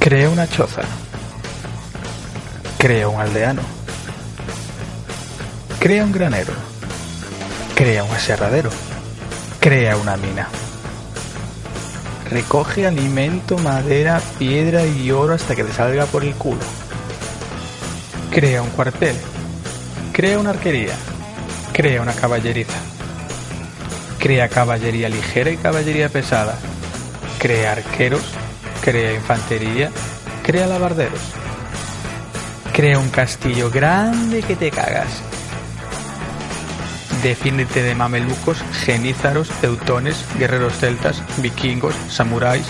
Crea una choza. Crea un aldeano. Crea un granero. Crea un aserradero. Crea una mina. Recoge alimento, madera, piedra y oro hasta que le salga por el culo. Crea un cuartel. Crea una arquería. Crea una caballeriza. Crea caballería ligera y caballería pesada. Crea arqueros. Crea infantería. Crea lavarderos. Crea un castillo grande que te cagas. Defiéndete de mamelucos, genízaros, teutones, guerreros celtas, vikingos, samuráis.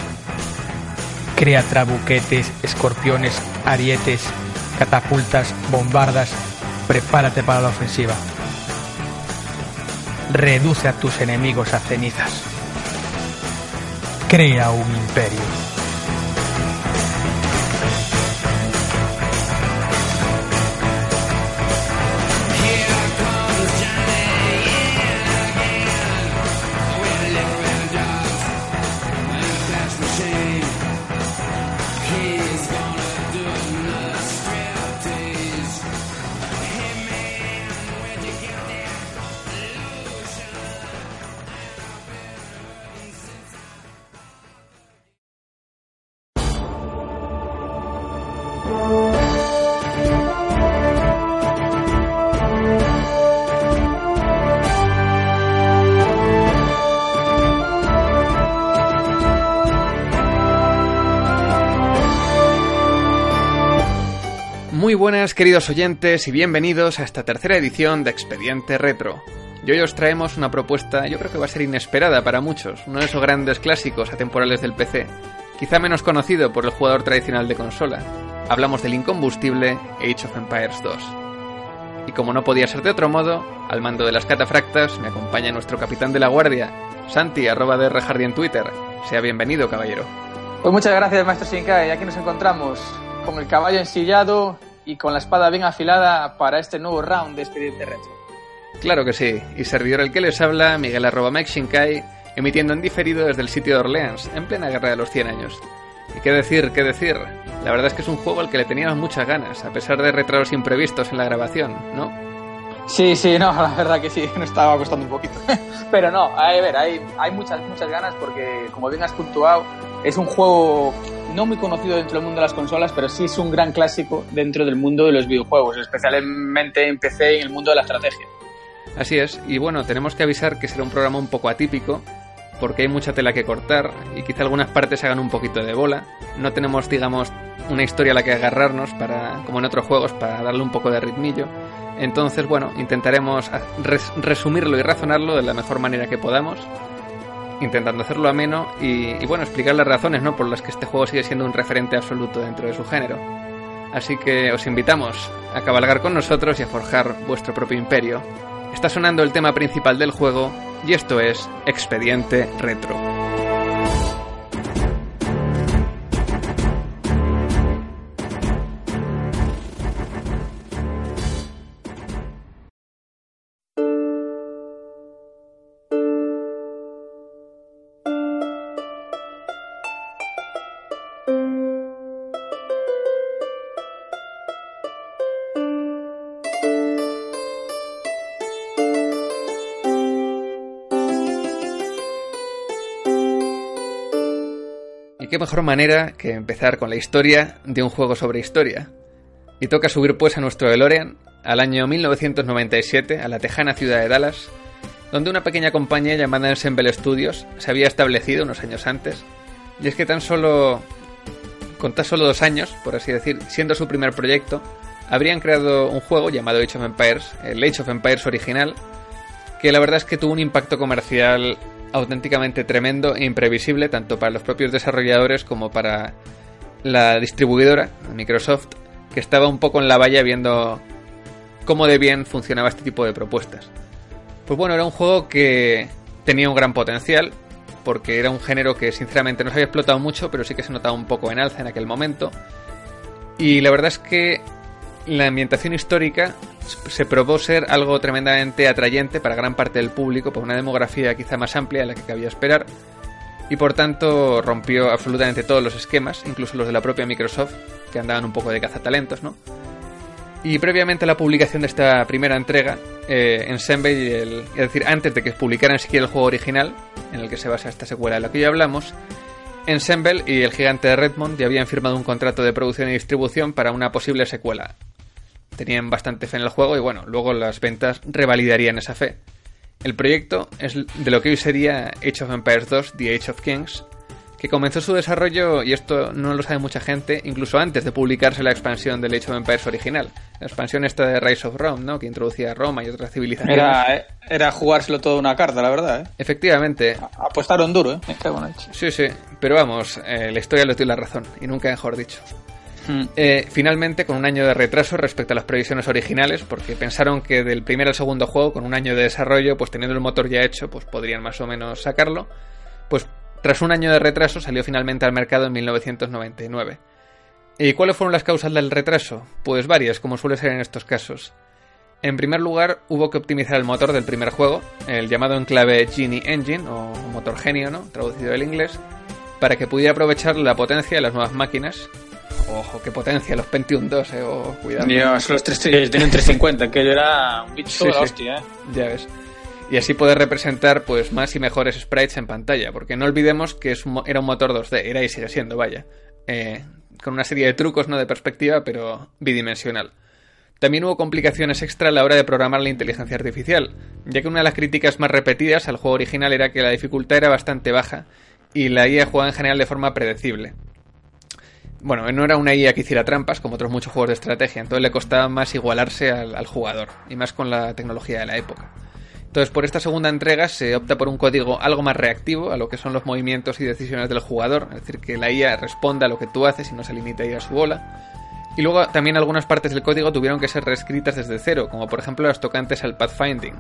Crea trabuquetes, escorpiones, arietes, catapultas, bombardas. Prepárate para la ofensiva. Reduce a tus enemigos a cenizas. Crea un imperio. Buenas queridos oyentes y bienvenidos a esta tercera edición de Expediente Retro. Y hoy os traemos una propuesta, yo creo que va a ser inesperada para muchos, uno de esos grandes clásicos atemporales del PC, quizá menos conocido por el jugador tradicional de consola. Hablamos del incombustible Age of Empires 2. Y como no podía ser de otro modo, al mando de las catafractas me acompaña nuestro capitán de la guardia, Santi, arroba de Rejardi en Twitter. Sea bienvenido, caballero. Pues muchas gracias, maestro Shinkai. Aquí nos encontramos con el caballo ensillado y con la espada bien afilada para este nuevo round de Expediente Retro. Claro que sí, y servidor el que les habla, Miguel arroba Mike Shinkai, emitiendo en diferido desde el sitio de Orleans, en plena guerra de los 100 años. Y qué decir, qué decir, la verdad es que es un juego al que le teníamos muchas ganas, a pesar de retrasos imprevistos en la grabación, ¿no? Sí, sí, no, la verdad que sí, nos estaba costando un poquito. Pero no, a ver, hay, hay muchas, muchas ganas porque, como bien has puntuado, es un juego no muy conocido dentro del mundo de las consolas, pero sí es un gran clásico dentro del mundo de los videojuegos, especialmente en PC y en el mundo de la estrategia. Así es, y bueno, tenemos que avisar que será un programa un poco atípico, porque hay mucha tela que cortar y quizá algunas partes hagan un poquito de bola. No tenemos, digamos, una historia a la que agarrarnos para, como en otros juegos, para darle un poco de ritmillo. Entonces, bueno, intentaremos res resumirlo y razonarlo de la mejor manera que podamos, intentando hacerlo ameno y, y, bueno, explicar las razones ¿no? por las que este juego sigue siendo un referente absoluto dentro de su género. Así que os invitamos a cabalgar con nosotros y a forjar vuestro propio imperio. Está sonando el tema principal del juego y esto es Expediente Retro. Mejor manera que empezar con la historia de un juego sobre historia. Y toca subir pues a nuestro DeLorean al año 1997 a la tejana ciudad de Dallas, donde una pequeña compañía llamada Ensemble Studios se había establecido unos años antes. Y es que tan solo, con tan solo dos años, por así decir, siendo su primer proyecto, habrían creado un juego llamado Age of Empires, el Age of Empires original, que la verdad es que tuvo un impacto comercial auténticamente tremendo e imprevisible tanto para los propios desarrolladores como para la distribuidora, Microsoft, que estaba un poco en la valla viendo cómo de bien funcionaba este tipo de propuestas. Pues bueno, era un juego que tenía un gran potencial, porque era un género que sinceramente no se había explotado mucho, pero sí que se notaba un poco en alza en aquel momento. Y la verdad es que la ambientación histórica se probó ser algo tremendamente atrayente para gran parte del público, por una demografía quizá más amplia de la que cabía esperar. y por tanto rompió absolutamente todos los esquemas, incluso los de la propia Microsoft, que andaban un poco de cazatalentos, ¿no? Y previamente a la publicación de esta primera entrega, eh, Ensemble, el, es decir, antes de que publicaran siquiera el juego original, en el que se basa esta secuela de la que ya hablamos, Ensemble y el gigante Redmond ya habían firmado un contrato de producción y distribución para una posible secuela. Tenían bastante fe en el juego y bueno, luego las ventas revalidarían esa fe. El proyecto es de lo que hoy sería Age of Empires 2, The Age of Kings, que comenzó su desarrollo, y esto no lo sabe mucha gente, incluso antes de publicarse la expansión del Age of Empires original. La expansión esta de Rise of Rome, ¿no? Que introducía Roma y otras civilizaciones. Era, era jugárselo todo una carta, la verdad, ¿eh? Efectivamente. Apostaron duro, ¿eh? Sí, sí. Pero vamos, eh, la historia le dio la razón, y nunca mejor dicho. Hmm. Eh, finalmente, con un año de retraso respecto a las previsiones originales, porque pensaron que del primer al segundo juego, con un año de desarrollo, pues teniendo el motor ya hecho, pues podrían más o menos sacarlo. Pues tras un año de retraso salió finalmente al mercado en 1999. ¿Y cuáles fueron las causas del retraso? Pues varias, como suele ser en estos casos. En primer lugar, hubo que optimizar el motor del primer juego, el llamado en clave Genie Engine, o motor genio, ¿no? Traducido del inglés, para que pudiera aprovechar la potencia de las nuevas máquinas. Ojo, qué potencia, los Pentium 2, eh, oh, cuidado. Dios, los 3, tienen 350, que era un bicho de hostia, eh. Ya ves y así poder representar pues más y mejores sprites en pantalla, porque no olvidemos que es era un motor 2D, era y sigue siendo, vaya, eh, con una serie de trucos no de perspectiva, pero bidimensional. También hubo complicaciones extra a la hora de programar la inteligencia artificial, ya que una de las críticas más repetidas al juego original era que la dificultad era bastante baja y la IA jugaba en general de forma predecible. Bueno, no era una IA que hiciera trampas, como otros muchos juegos de estrategia, entonces le costaba más igualarse al jugador, y más con la tecnología de la época. Entonces, por esta segunda entrega se opta por un código algo más reactivo a lo que son los movimientos y decisiones del jugador, es decir, que la IA responda a lo que tú haces y no se limite a ir a su bola. Y luego también algunas partes del código tuvieron que ser reescritas desde cero, como por ejemplo las tocantes al pathfinding,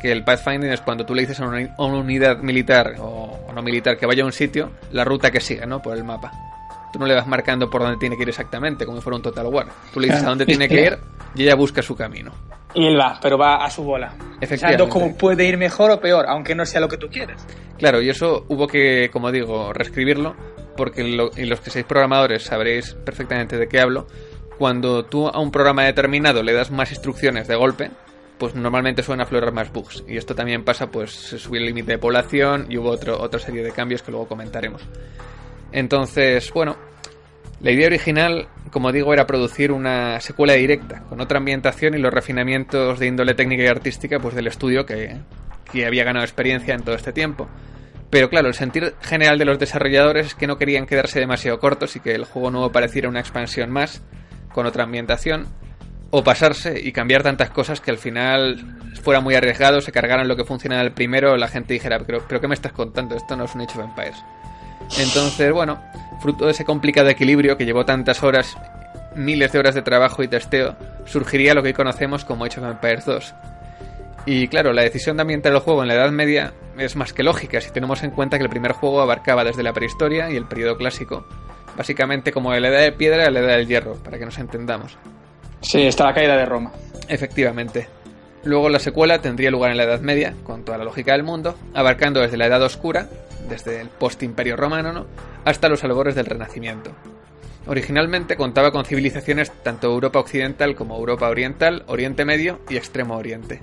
que el pathfinding es cuando tú le dices a una, unidad militar o, no militar que vaya a un sitio, la ruta que siga, ¿no? Por el mapa. Tú no le vas marcando por dónde tiene que ir exactamente, como si fuera un Total War. Tú le dices a dónde tiene que ir y ella busca su camino. Y él va, pero va a su bola. Efectivamente. como puede ir mejor o peor, aunque no sea lo que tú quieres. Claro, y eso hubo que, como digo, reescribirlo, porque y los que seáis programadores sabréis perfectamente de qué hablo. Cuando tú a un programa determinado le das más instrucciones de golpe, pues normalmente suelen aflorar más bugs. Y esto también pasa, pues se subió el límite de población y hubo otro, otra serie de cambios que luego comentaremos. Entonces, bueno, la idea original, como digo, era producir una secuela directa, con otra ambientación y los refinamientos de índole técnica y artística pues, del estudio que, había ganado experiencia en todo este tiempo. Pero claro, el sentir general de los desarrolladores es que no querían quedarse demasiado cortos y que el juego nuevo pareciera una expansión más, con otra ambientación, o pasarse y cambiar tantas cosas que al final fuera muy arriesgado, se cargaran lo que funcionaba el primero, la gente dijera, pero, ¿qué me estás contando? Esto no es un of Empires. Entonces, bueno, fruto de ese complicado equilibrio que llevó tantas horas, miles de horas de trabajo y testeo, surgiría lo que hoy conocemos como Age of Empires 2. Y claro, la decisión de ambientar el juego en la Edad Media es más que lógica si tenemos en cuenta que el primer juego abarcaba desde la prehistoria y el periodo clásico, básicamente como de la Edad de Piedra a la Edad del Hierro, para que nos entendamos. Sí, está la caída de Roma. Efectivamente. Luego la secuela tendría lugar en la Edad Media, con toda la lógica del mundo, abarcando desde la Edad Oscura, desde el post-imperio romano, ¿no? hasta los albores del Renacimiento. Originalmente contaba con civilizaciones tanto Europa Occidental como Europa Oriental, Oriente Medio y Extremo Oriente.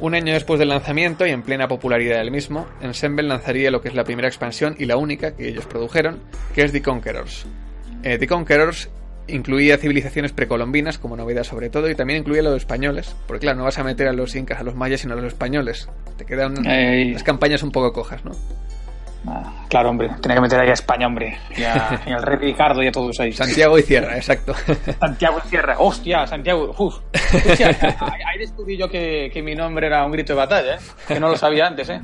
Un año después del lanzamiento y en plena popularidad del mismo, Ensemble lanzaría lo que es la primera expansión y la única que ellos produjeron, que es The Conquerors. Eh, The Conquerors incluía civilizaciones precolombinas como novedad sobre todo y también incluía los españoles, porque claro, no vas a meter a los incas, a los mayas, sino a los españoles. Te quedan las campañas un poco cojas, ¿no? Ah, claro, hombre, tenía que meter ahí a España, hombre, y, al rey Ricardo y a todos ahí. Santiago y Sierra, exacto. Santiago y Sierra, hostia, Santiago, uff. ahí descubrí yo que, que, mi nombre era un grito de batalla, ¿eh? que no lo sabía antes, ¿eh?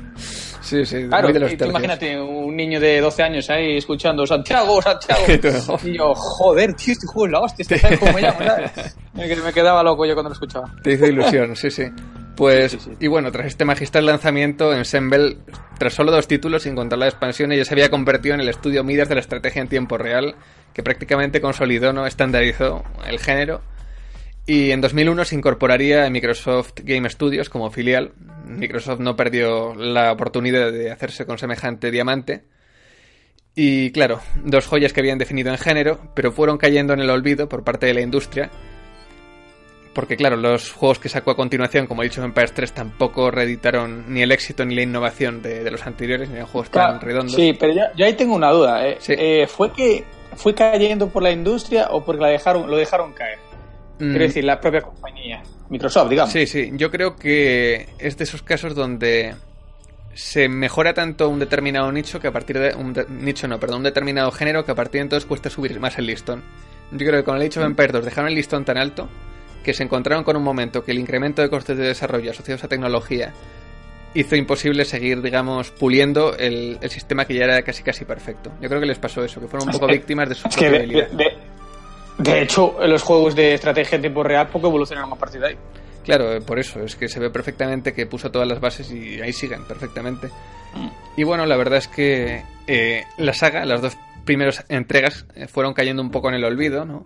Sí, sí, claro. imagínate un niño de 12 años ahí escuchando Santiago, Santiago. y yo, joder, tío, este juego es la hostia, este cómo me llamo, ¿sabes? Me quedaba loco yo cuando lo escuchaba. Te hizo ilusión, sí, sí. Pues, y bueno, tras este magistral lanzamiento, Ensemble, tras solo dos títulos, sin contar la expansión, ya se había convertido en el estudio Midas de la estrategia en tiempo real, que prácticamente consolidó, no estandarizó el género. Y en 2001 se incorporaría a Microsoft Game Studios como filial. Microsoft no perdió la oportunidad de hacerse con semejante diamante, Y claro, dos joyas que habían definido en género, pero fueron cayendo en el olvido por parte de la industria. Porque claro, los juegos que sacó a continuación, como he dicho Empires 3, tampoco reeditaron ni el éxito ni la innovación de, los anteriores, ni eran juegos tan redondos. Sí, pero yo, ahí tengo una duda. ¿eh? Eh, ¿Fue que fue cayendo por la industria o porque la dejaron, lo dejaron caer? Quiero mm. decir, la propia compañía, Microsoft, digamos. Sí, sí, yo creo que es de esos casos donde se mejora tanto un determinado nicho que a partir de un nicho no, perdón, un determinado género que a partir de entonces cuesta subir más el listón. Yo creo que con el Age of Empires 2 dejaron el listón tan alto que se encontraron con un momento que el incremento de costes de desarrollo asociados a tecnología hizo imposible seguir, digamos, puliendo el, sistema que ya era casi casi perfecto. Yo creo que les pasó eso, que fueron un poco víctimas de su propia de hecho, los juegos de estrategia en tiempo real poco evolucionaron a partir de ahí. Claro, eh, por eso, es que se ve perfectamente que puso todas las bases y ahí siguen perfectamente. Mm. Y bueno, la verdad es que eh, la saga, las dos primeras entregas eh, fueron cayendo un poco en el olvido, ¿no?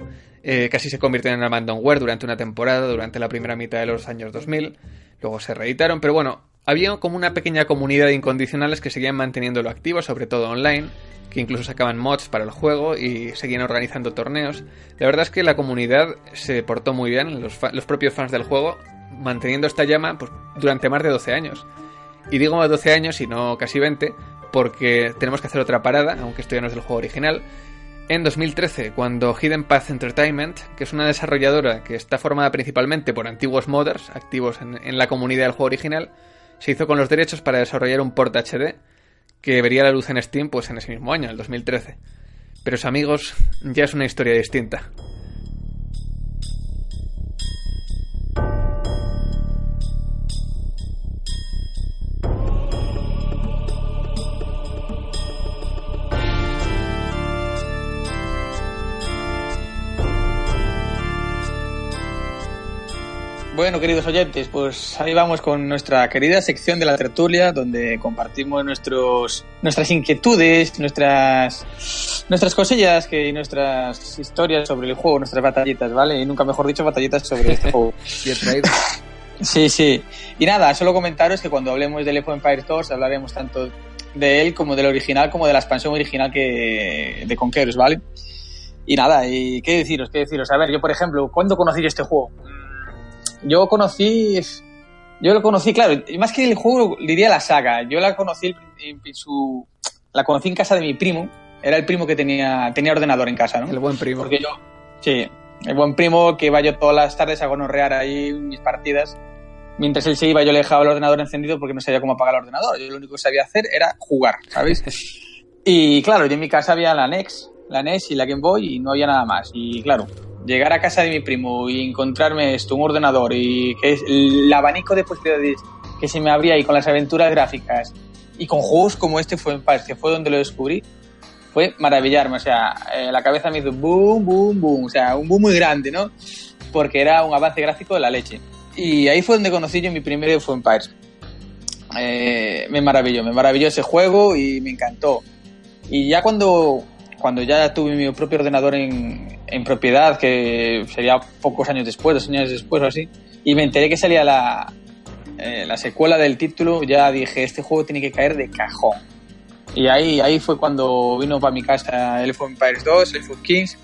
Casi se convirtieron en abandonware durante una temporada, durante la primera mitad de los años 2000, luego se reeditaron, pero bueno, había como una pequeña comunidad de incondicionales que seguían manteniéndolo activo, sobre todo online, que incluso sacaban mods para el juego y seguían organizando torneos. La verdad es que la comunidad se portó muy bien, los, propios fans del juego, manteniendo esta llama pues, durante más de 12 años. Y digo más de 12 años y no casi 20, porque tenemos que hacer otra parada, aunque esto ya no es del juego original. En 2013, cuando Hidden Path Entertainment, que es una desarrolladora que está formada principalmente por antiguos modders activos en, la comunidad del juego original, se hizo con los derechos para desarrollar un port HD que vería la luz en Steam pues en ese mismo año, en el 2013. Pero amigos, ya es una historia distinta. Bueno, queridos oyentes, pues ahí vamos con nuestra querida sección de la tertulia, donde compartimos nuestros, nuestras inquietudes, nuestras, nuestras cosillas que, y nuestras historias sobre el juego, nuestras batallitas, ¿vale? Y nunca mejor dicho, batallitas sobre este juego. Sí, sí. Y nada, solo comentaros que cuando hablemos del Epo Empire 2 hablaremos tanto de él como del original, como de la expansión original que de Conquerors, ¿vale? Y nada, y qué deciros, qué deciros. A ver, yo por ejemplo, ¿cuándo conocí yo este juego? Yo conocí. Yo lo conocí, claro, más que el juego, diría la saga. Yo la conocí en, su. La conocí en casa de mi primo. Era el primo que tenía, tenía ordenador en casa, ¿no? El buen primo. Porque yo. Sí, el buen primo que iba yo todas las tardes a gonorrear ahí mis partidas. Mientras él se iba, yo le dejaba el ordenador encendido porque no sabía cómo apagar el ordenador. Yo lo único que sabía hacer era jugar, ¿sabéis? y claro, yo en mi casa había la NEX, la NES y la Game Boy y no había nada más. Y claro, llegar a casa de mi primo y encontrarme esto, un ordenador y que el abanico de posibilidades que se me abría ahí con las aventuras gráficas y con juegos como este fue en paz, que fue donde lo descubrí, fue maravillarme. O sea, eh, la cabeza me hizo boom, boom, boom. O sea, un boom muy grande, ¿no? Porque era un avance gráfico de la leche. Y ahí fue donde conocí yo mi primer Fue Empires. Eh, me maravilló, me maravilló ese juego y me encantó. Y ya cuando, cuando ya tuve mi propio ordenador en, en propiedad, que sería pocos años después, dos años después o así, y me enteré que salía la, eh, la secuela del título, ya dije, este juego tiene que caer de cajón. Y ahí, ahí fue cuando vino para mi casa el F Empires 2, el Food Kings,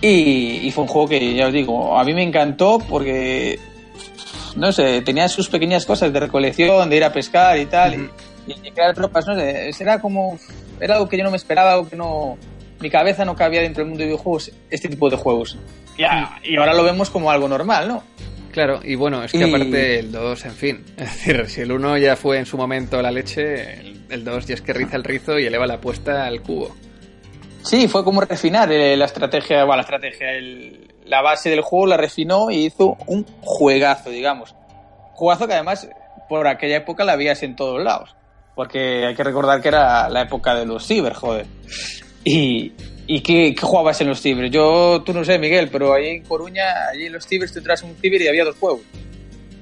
y, y, fue un juego que, ya os digo, a mí me encantó porque, no sé, tenía sus pequeñas cosas de recolección, de ir a pescar y tal, y, y, crear tropas, no sé, era como, era algo que yo no me esperaba, algo que no mi cabeza no cabía dentro del mundo de videojuegos este tipo de juegos. Ya, y ahora lo vemos como algo normal, ¿no? Claro, y bueno, es que aparte el 2, en fin, es decir, si el 1 ya fue en su momento la leche, el 2 ya es que riza el rizo y eleva la apuesta al cubo. Sí, fue como refinar eh, la estrategia, bueno, la estrategia, la base del juego la refinó y hizo un juegazo, digamos. Juegazo que además por aquella época la habías en todos lados. Porque hay que recordar que era la época de los ciber, joder. ¿Y, y qué, jugabas en los cibers? Yo, tú no sé, Miguel, pero ahí en Coruña, allí en los cibers tú entras un ciber y había dos juegos.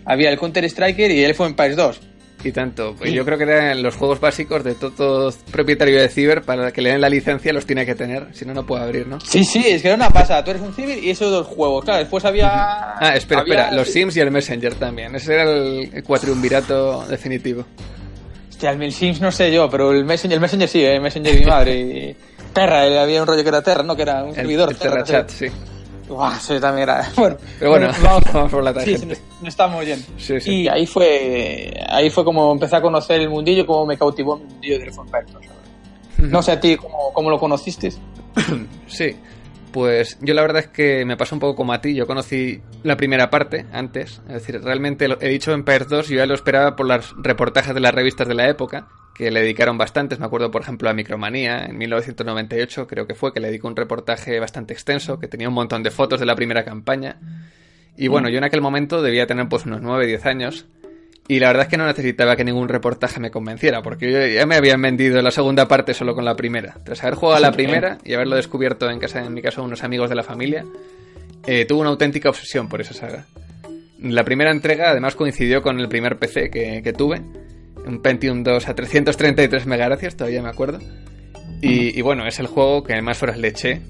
Había el Counter Striker y el en País 2. Y tanto. Pues yo creo que eran los juegos básicos de todo, propietario de ciber para que le den la licencia los tiene que tener, si no, no puede abrir, ¿no? Sí, sí, es que era una pasada. Tú eres un ciber y esos dos juegos. Claro, después había... Ah, espera, espera, los Sims y el Messenger también. Ese era el cuatriumvirato definitivo. Hostia, el Sims no sé yo, pero el Messenger, el Messenger sí, ¿eh? el Messenger de mi madre. Terra, eh, había un rollo que era Terra, ¿no? Que era un El, servidor. el Terra Chat, sí. Buah, eso también era. Bueno, Pero bueno, vamos, vamos por la tangente. sí, no estamos yendo. Sí, sí. Y ahí fue, ahí fue como empecé a conocer el mundillo, como me cautivó el mundillo del Funfair. No sé a ti cómo, cómo lo conociste. Sí, pues yo la verdad es que me pasó un poco como a ti. Yo conocí la primera parte antes. Es decir, realmente lo- he dicho Empire 2, yo ya lo esperaba por los reportajes de las revistas de la época, que le dedicaron bastantes. Me acuerdo, por ejemplo, a Micromanía en 1998, creo que fue, que le dedicó un reportaje bastante extenso, que tenía un montón de fotos de la primera campaña. Y bueno, yo en aquel momento debía tener pues unos 9, 10 años. Y la verdad es que no necesitaba que ningún reportaje me convenciera, porque yo ya me habían vendido la segunda parte solo con la primera. Tras haber jugado a la primera y haberlo descubierto en casa, en mi caso, unos amigos de la familia, eh, tuve una auténtica obsesión por esa saga. La primera entrega además coincidió con el primer PC que, que tuve, un Pentium 2 a 333 MHz, todavía me acuerdo. Y, y bueno, es el juego que más horas le eché,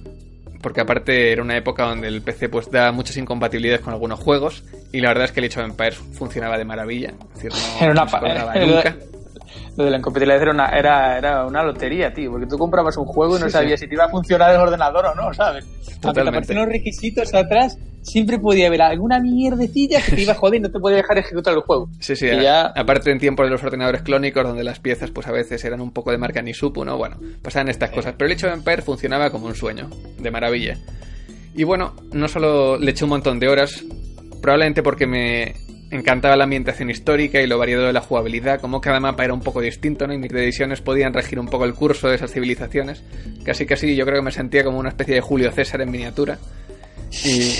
porque aparte era una época donde el PC pues da muchas incompatibilidades con algunos juegos y la verdad es que el Age of Empires funcionaba de maravilla. Es decir, no, Era una no se era- nunca. Lo de la incompatibilidad era una, era, era una lotería, tío, porque tú comprabas un juego y no Sí, sabías sí. si te iba a funcionar el ordenador o no, ¿sabes? Aunque te Totalmente. aparecían los requisitos atrás, siempre podía haber alguna mierdecilla que te iba a joder y no te podía dejar ejecutar el juego. Sí, sí, a- ya- aparte en tiempos de los ordenadores clónicos donde las piezas pues a veces eran un poco de marca ni supo, ¿no? Bueno, pasaban estas cosas. Pero el Age of Empires funcionaba como un sueño, de maravilla. Y bueno, no solo le eché un montón de horas, probablemente porque me encantaba la ambientación histórica y lo variado de la jugabilidad, como cada mapa era un poco distinto, ¿no? Y mis decisiones podían regir un poco el curso de esas civilizaciones. Casi casi yo creo que me sentía como una especie de Julio César en miniatura. Y,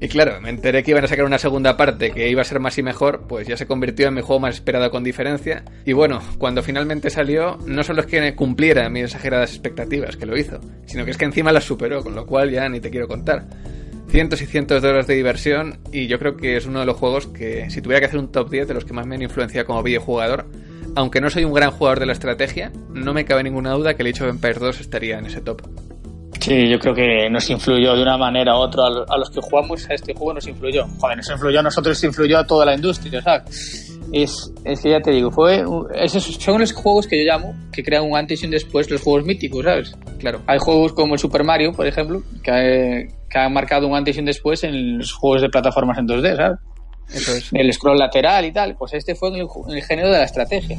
y claro, me enteré que iban a sacar una segunda parte que iba a ser más y mejor, pues ya se convirtió en mi juego más esperado con diferencia. Y bueno, cuando finalmente salió, no solo es que cumpliera mis exageradas expectativas, que lo hizo, sino que es que encima las superó, con lo cual ya ni te quiero contar. Cientos y cientos de horas de diversión y yo creo que es uno de los juegos que, si tuviera que hacer un top 10 de los que más me han influenciado como videojugador, aunque no soy un gran jugador de la estrategia, no me cabe ninguna duda que el Age of Empires 2 estaría en ese top. Sí, yo creo que nos influyó de una manera u otra a lo- a los que jugamos a este juego, nos influyó. Joder, nos influyó a nosotros, influyó a toda la industria, ¿sabes? Es, es que ya te digo, fue esos son los juegos que yo llamo que crean un antes y un después, los juegos míticos, ¿sabes? Claro. Hay juegos como el Super Mario, por ejemplo, que, eh, que han marcado un antes y un después en los juegos de plataformas en 2D, ¿sabes? Eso es. El scroll lateral y tal. Pues este fue el, el género de la estrategia.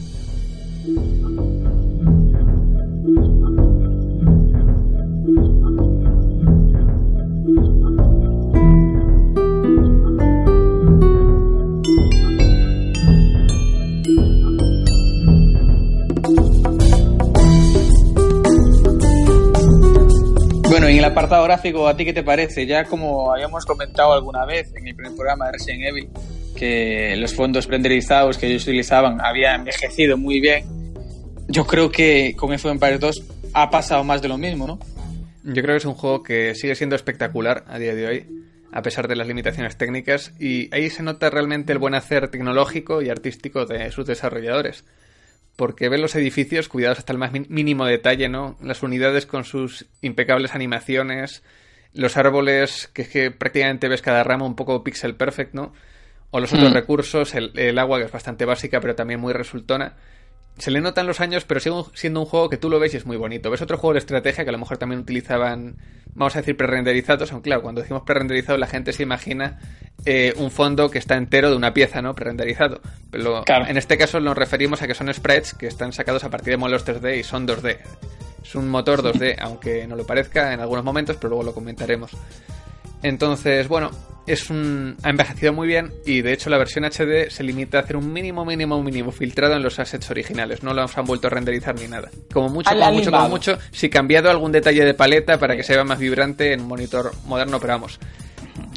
En el apartado gráfico, ¿a ti qué te parece? Ya como habíamos comentado alguna vez en el primer programa de Resident Evil, que los fondos renderizados que ellos utilizaban habían envejecido muy bien. Yo creo que con F Empire 2 ha pasado más de lo mismo, ¿no? Yo creo que es un juego que sigue siendo espectacular a día de hoy, a pesar de las limitaciones técnicas, y ahí se nota realmente el buen hacer tecnológico y artístico de sus desarrolladores. Porque ven los edificios cuidados hasta el más mínimo detalle, ¿no? Las unidades con sus impecables animaciones, los árboles que es que prácticamente ves cada rama un poco pixel perfect, ¿no? O los otros Mm. recursos, el, el agua que es bastante básica pero también muy resultona. Se le notan los años, pero sigue siendo un juego que tú lo ves y es muy bonito. Ves otro juego de estrategia que a lo mejor también utilizaban, vamos a decir, prerenderizados, aunque claro, cuando decimos prerenderizado la gente se imagina eh, un fondo que está entero de una pieza, ¿no? Prerenderizado. Pero Claro. en este caso nos referimos a que son sprites que están sacados a partir de modelos 3D y son 2D. Es un motor 2D, aunque no lo parezca en algunos momentos, pero luego lo comentaremos. Entonces, bueno, es un ha envejecido muy bien y de hecho la versión HD se limita a hacer un mínimo, mínimo, mínimo filtrado en los assets originales. No los han vuelto a renderizar ni nada. Como mucho, como mucho, como mucho, si cambiado algún detalle de paleta para que se vea más vibrante en un monitor moderno, pero vamos,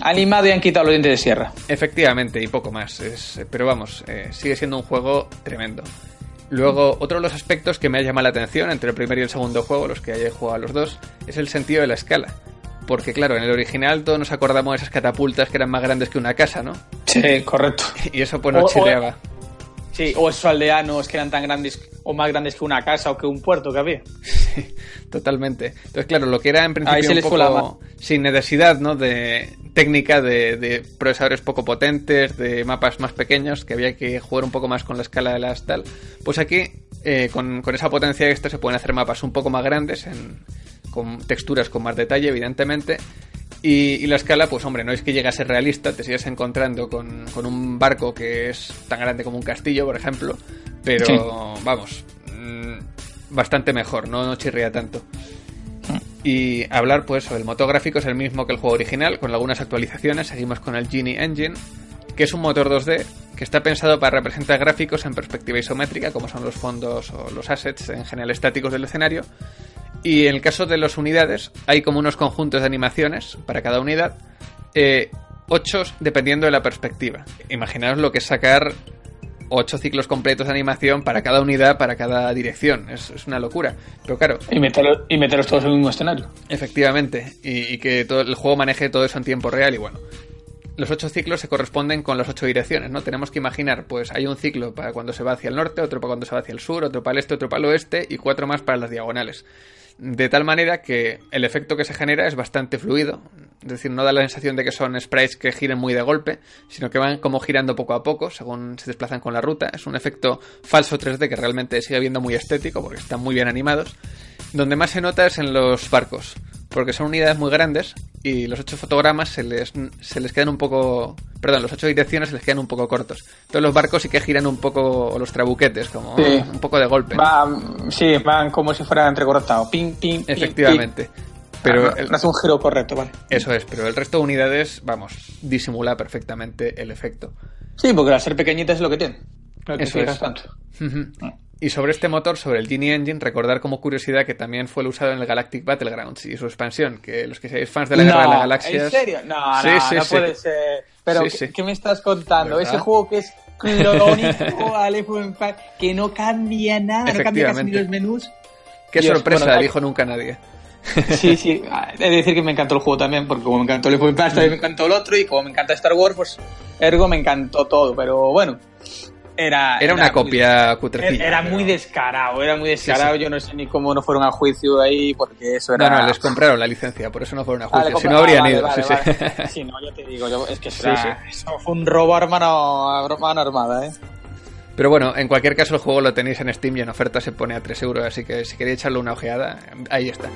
Han limado y han quitado los dientes de sierra. Efectivamente, y poco más. Es- pero vamos, eh, sigue siendo un juego tremendo. Luego, otro de los aspectos que me ha llamado la atención entre el primer y el segundo juego, los que haya jugado a los dos, es el sentido de la escala. Porque claro, en el original todos nos acordamos de esas catapultas que eran más grandes que una casa, ¿no? Sí, correcto. Y eso pues nos O- o- chileaba. Sí, o esos aldeanos que eran tan grandes o más grandes que una casa o que un puerto que había. Totalmente. Entonces, claro, lo que era en Ahí principio se un poco sin necesidad, ¿no? De técnica de, procesadores poco potentes, de mapas más pequeños, que había que jugar un poco más con la escala de las tal. Pues aquí, eh, con, esa potencia extra, se pueden hacer mapas un poco más grandes, con texturas con más detalle, evidentemente. Y, la escala, pues hombre, no es que llegue a ser realista, te sigues encontrando con, un barco que es tan grande como un castillo, por ejemplo, pero vamos, mm, bastante mejor, no, no chirría tanto. Y hablar, pues, sobre el motor gráfico es el mismo que el juego original, con algunas actualizaciones. Seguimos con el Genie Engine, que es un motor 2D que está pensado para representar gráficos en perspectiva isométrica, como son los fondos o los assets en general estáticos del escenario. Y en el caso de las unidades, hay como unos conjuntos de animaciones para cada unidad, eh, ocho dependiendo de la perspectiva. Imaginaos lo que es sacar ocho ciclos completos de animación para cada unidad, para cada dirección. Es, una locura. Pero claro. Y, meterlos, y meterlos todos en el mismo escenario. Efectivamente. Y, que todo, el juego maneje todo eso en tiempo real. Y bueno. Los ocho ciclos se corresponden con las ocho direcciones, ¿no? Tenemos que imaginar, pues hay un ciclo para cuando se va hacia el norte, otro para cuando se va hacia el sur, otro para el este, otro para el oeste y cuatro más para las diagonales de tal manera que el efecto que se genera es bastante fluido. Es decir, no da la sensación de que son sprites que giren muy de golpe, sino que van como girando poco a poco según se desplazan con la ruta. Es un efecto falso 3D que realmente sigue viendo muy estético porque están muy bien animados. Donde más se nota es en los barcos, porque son unidades muy grandes y los ocho fotogramas se les, se les quedan un poco... Perdón, los ocho direcciones se les quedan un poco cortos. Todos los barcos sí que giran un poco los trabuquetes, como un poco de golpe. sí, van como si fueran entrecortados. Ping, ping, Efectivamente. Pero ah, no, hace un giro correcto, vale. Eso es, pero el resto de unidades, vamos, disimula perfectamente el efecto. Sí, porque al ser pequeñitas es lo que tienen. Eso es. tanto. Y sobre este motor, sobre el Genie Engine, recordar como curiosidad que también fue usado en el Galactic Battlegrounds y su expansión, que los que seáis fans de la Guerra de las Galaxias... ¿En serio? No, no, no puede ser. Pero, ¿qué, me estás contando? Ese juego que es clónico al que no cambia nada, no cambia casi ni los menús. Qué sorpresa, dijo nunca nadie. Sí, sí, he de decir que me encantó el juego también, porque como me encantó el Impact, también me encantó el otro, y como me encanta Star Wars, pues ergo me encantó todo, pero bueno, era, era, una copia cutrecilla. Era, muy descarado, era muy descarado. Yo no sé ni cómo no fueron a juicio ahí, porque eso era. No, no, les compraron la licencia, por eso no fueron a ah, juicio. si no habrían ido. sí, sí. no, yo te digo, es que eso, eso fue un robo a mano, armada, ¿eh? Pero bueno, en cualquier caso el juego lo tenéis en Steam y en oferta se pone a 3 euros, así que si queréis echarle una ojeada, ahí está.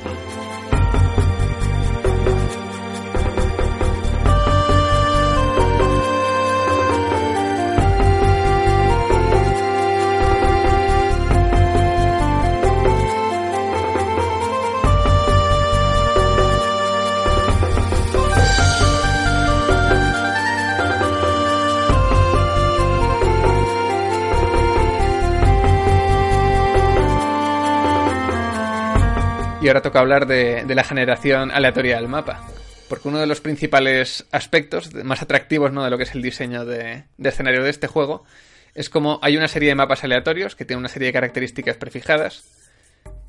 Y ahora toca hablar de, la generación aleatoria del mapa. Porque uno de los principales aspectos más atractivos ¿no? de lo que es el diseño de, escenario de este juego es como hay una serie de mapas aleatorios que tienen una serie de características prefijadas,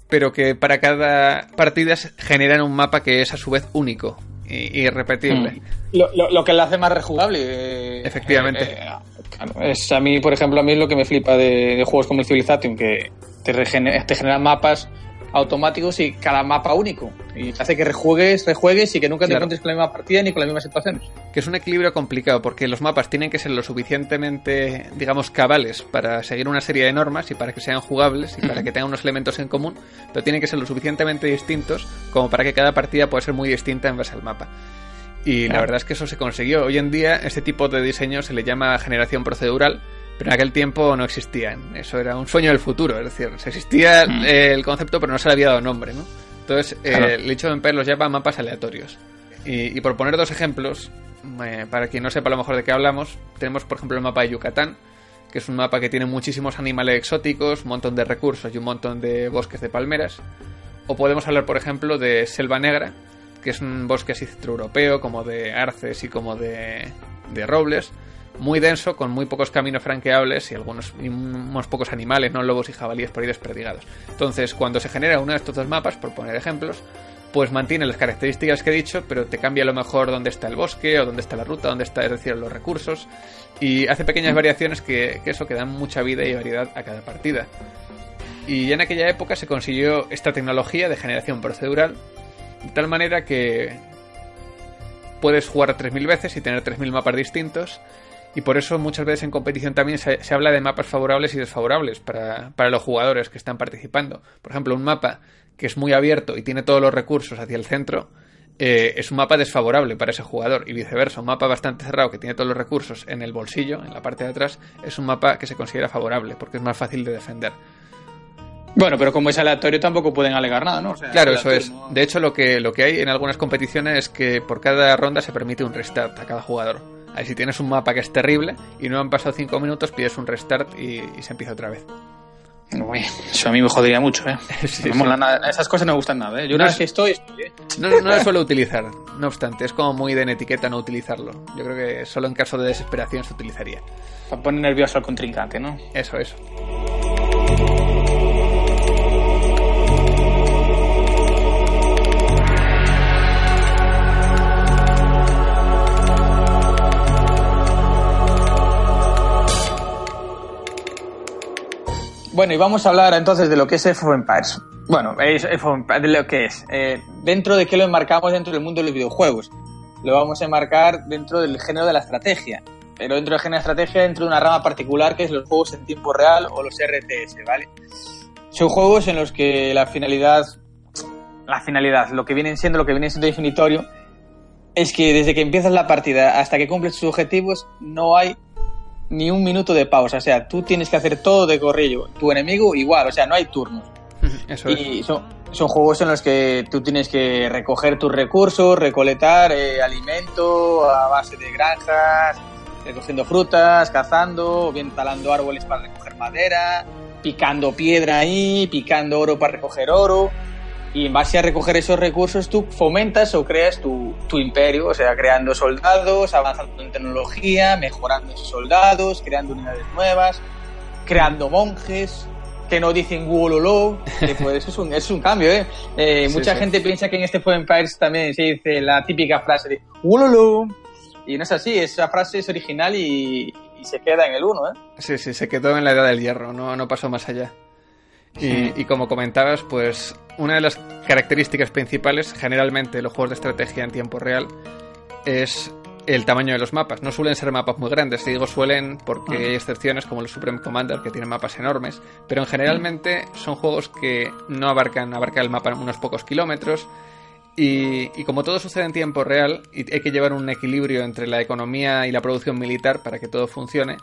pero que para cada partida generan un mapa que es a su vez único y, irrepetible. Mm. Lo, que le hace más rejugable. Eh, Efectivamente. Eh, es a mí, por ejemplo, a mí es lo que me flipa de, juegos como el Civilization, que te, te generan mapas automáticos y cada mapa único. Y hace que rejuegues, rejuegues y que nunca te encuentres con la misma partida ni con las mismas situaciones. Que es un equilibrio complicado porque los mapas tienen que ser lo suficientemente, digamos, cabales para seguir una serie de normas y para que sean jugables y para que tengan unos elementos en común, pero tienen que ser lo suficientemente distintos como para que cada partida pueda ser muy distinta en base al mapa. Y la verdad es que eso se consiguió. Hoy en día este tipo de diseño se le llama generación procedural pero en aquel tiempo no existían. Eso era un sueño del futuro. Es decir, existía mm. el concepto, pero no se le había dado nombre, ¿no? Entonces, eh, el hecho de Empire los llama mapas aleatorios. Y, por poner dos ejemplos, eh, para quien no sepa a lo mejor de qué hablamos, tenemos por ejemplo el mapa de Yucatán, que es un mapa que tiene muchísimos animales exóticos, un montón de recursos y un montón de bosques de palmeras. O podemos hablar, por ejemplo, de Selva Negra, que es un bosque así europeo, como de arces y como de, de robles, muy denso, con muy pocos caminos franqueables y algunos unos pocos animales, no lobos y jabalíes por ahí desperdigados. Entonces, cuando se genera uno de estos dos mapas, por poner ejemplos, pues mantiene las características que he dicho, pero te cambia a lo mejor dónde está el bosque o dónde está la ruta, dónde está, es decir, los recursos, y hace pequeñas variaciones que, que eso que dan mucha vida y variedad a cada partida. Y ya en aquella época se consiguió esta tecnología de generación procedural, de tal manera que puedes jugar 3.000 veces y tener 3.000 mapas distintos. Y por eso muchas veces en competición también se, habla de mapas favorables y desfavorables para, para, los jugadores que están participando. Por ejemplo, un mapa que es muy abierto y tiene todos los recursos hacia el centro, eh, es un mapa desfavorable para ese jugador y viceversa. Un mapa bastante cerrado que tiene todos los recursos en el bolsillo, en la parte de atrás, es un mapa que se considera favorable porque es más fácil de defender. Bueno, pero como es aleatorio tampoco pueden alegar nada, ¿no? claro, eso es. De hecho, lo que, lo que hay en algunas competiciones es que por cada ronda se permite un restart a cada jugador. Ahí si tienes un mapa que es terrible y no han pasado 5 minutos, pides un restart y, se empieza otra vez. Uy, eso a mí me jodería mucho, ¿eh? Esas cosas no me gustan nada, ¿eh? Yo una vez que estoy. No, no lo suelo utilizar, no obstante. Es como muy de etiqueta no utilizarlo. Yo creo que solo en caso de desesperación se utilizaría. Para poner nervioso al contrincante, ¿no? Eso, eso. Bueno, y vamos a hablar entonces de lo que es Age of Empires. Bueno, de lo que es. Eh, dentro de qué lo enmarcamos dentro del mundo de los videojuegos. Lo vamos a enmarcar dentro del género de la estrategia. Pero dentro del género de estrategia, dentro de una rama particular que es los juegos en tiempo real o los RTS, ¿vale? Son juegos en los que la finalidad, la finalidad, lo que viene siendo, lo que viene siendo definitorio, es que desde que empiezas la partida hasta que cumples tus objetivos no hay ni un minuto de pausa. O sea, tú tienes que hacer todo de corrillo. Tu enemigo igual, o sea, no hay turnos. Eso y son, son, juegos en los que tú tienes que recoger tus recursos, recolectar eh, alimento a base de granjas, recogiendo frutas, cazando, o bien talando árboles para recoger madera, picando piedra ahí, picando oro para recoger oro y en base a recoger esos recursos tú fomentas o creas tu, tu, imperio, o sea, creando soldados, avanzando en tecnología, mejorando esos soldados, creando unidades nuevas, creando monjes que no dicen wololo, que pues eso es un, es un cambio, ¿eh? eh mucha gente piensa que en este Foreign Empires también se dice la típica frase de wololo, y no es así, esa frase es original y, y se queda en el uno, ¿eh? Sí, sí, se quedó en la edad del hierro, no, no pasó más allá. Y, y, como comentabas, pues una de las características principales, generalmente los juegos de estrategia en tiempo real, es el tamaño de los mapas. No suelen ser mapas muy grandes, digo suelen porque hay excepciones como el Supreme Commander que tiene mapas enormes, pero generalmente son juegos que no abarcan, abarcan el mapa unos pocos kilómetros. Y, como todo sucede en tiempo real y hay que llevar un equilibrio entre la economía y la producción militar para que todo funcione,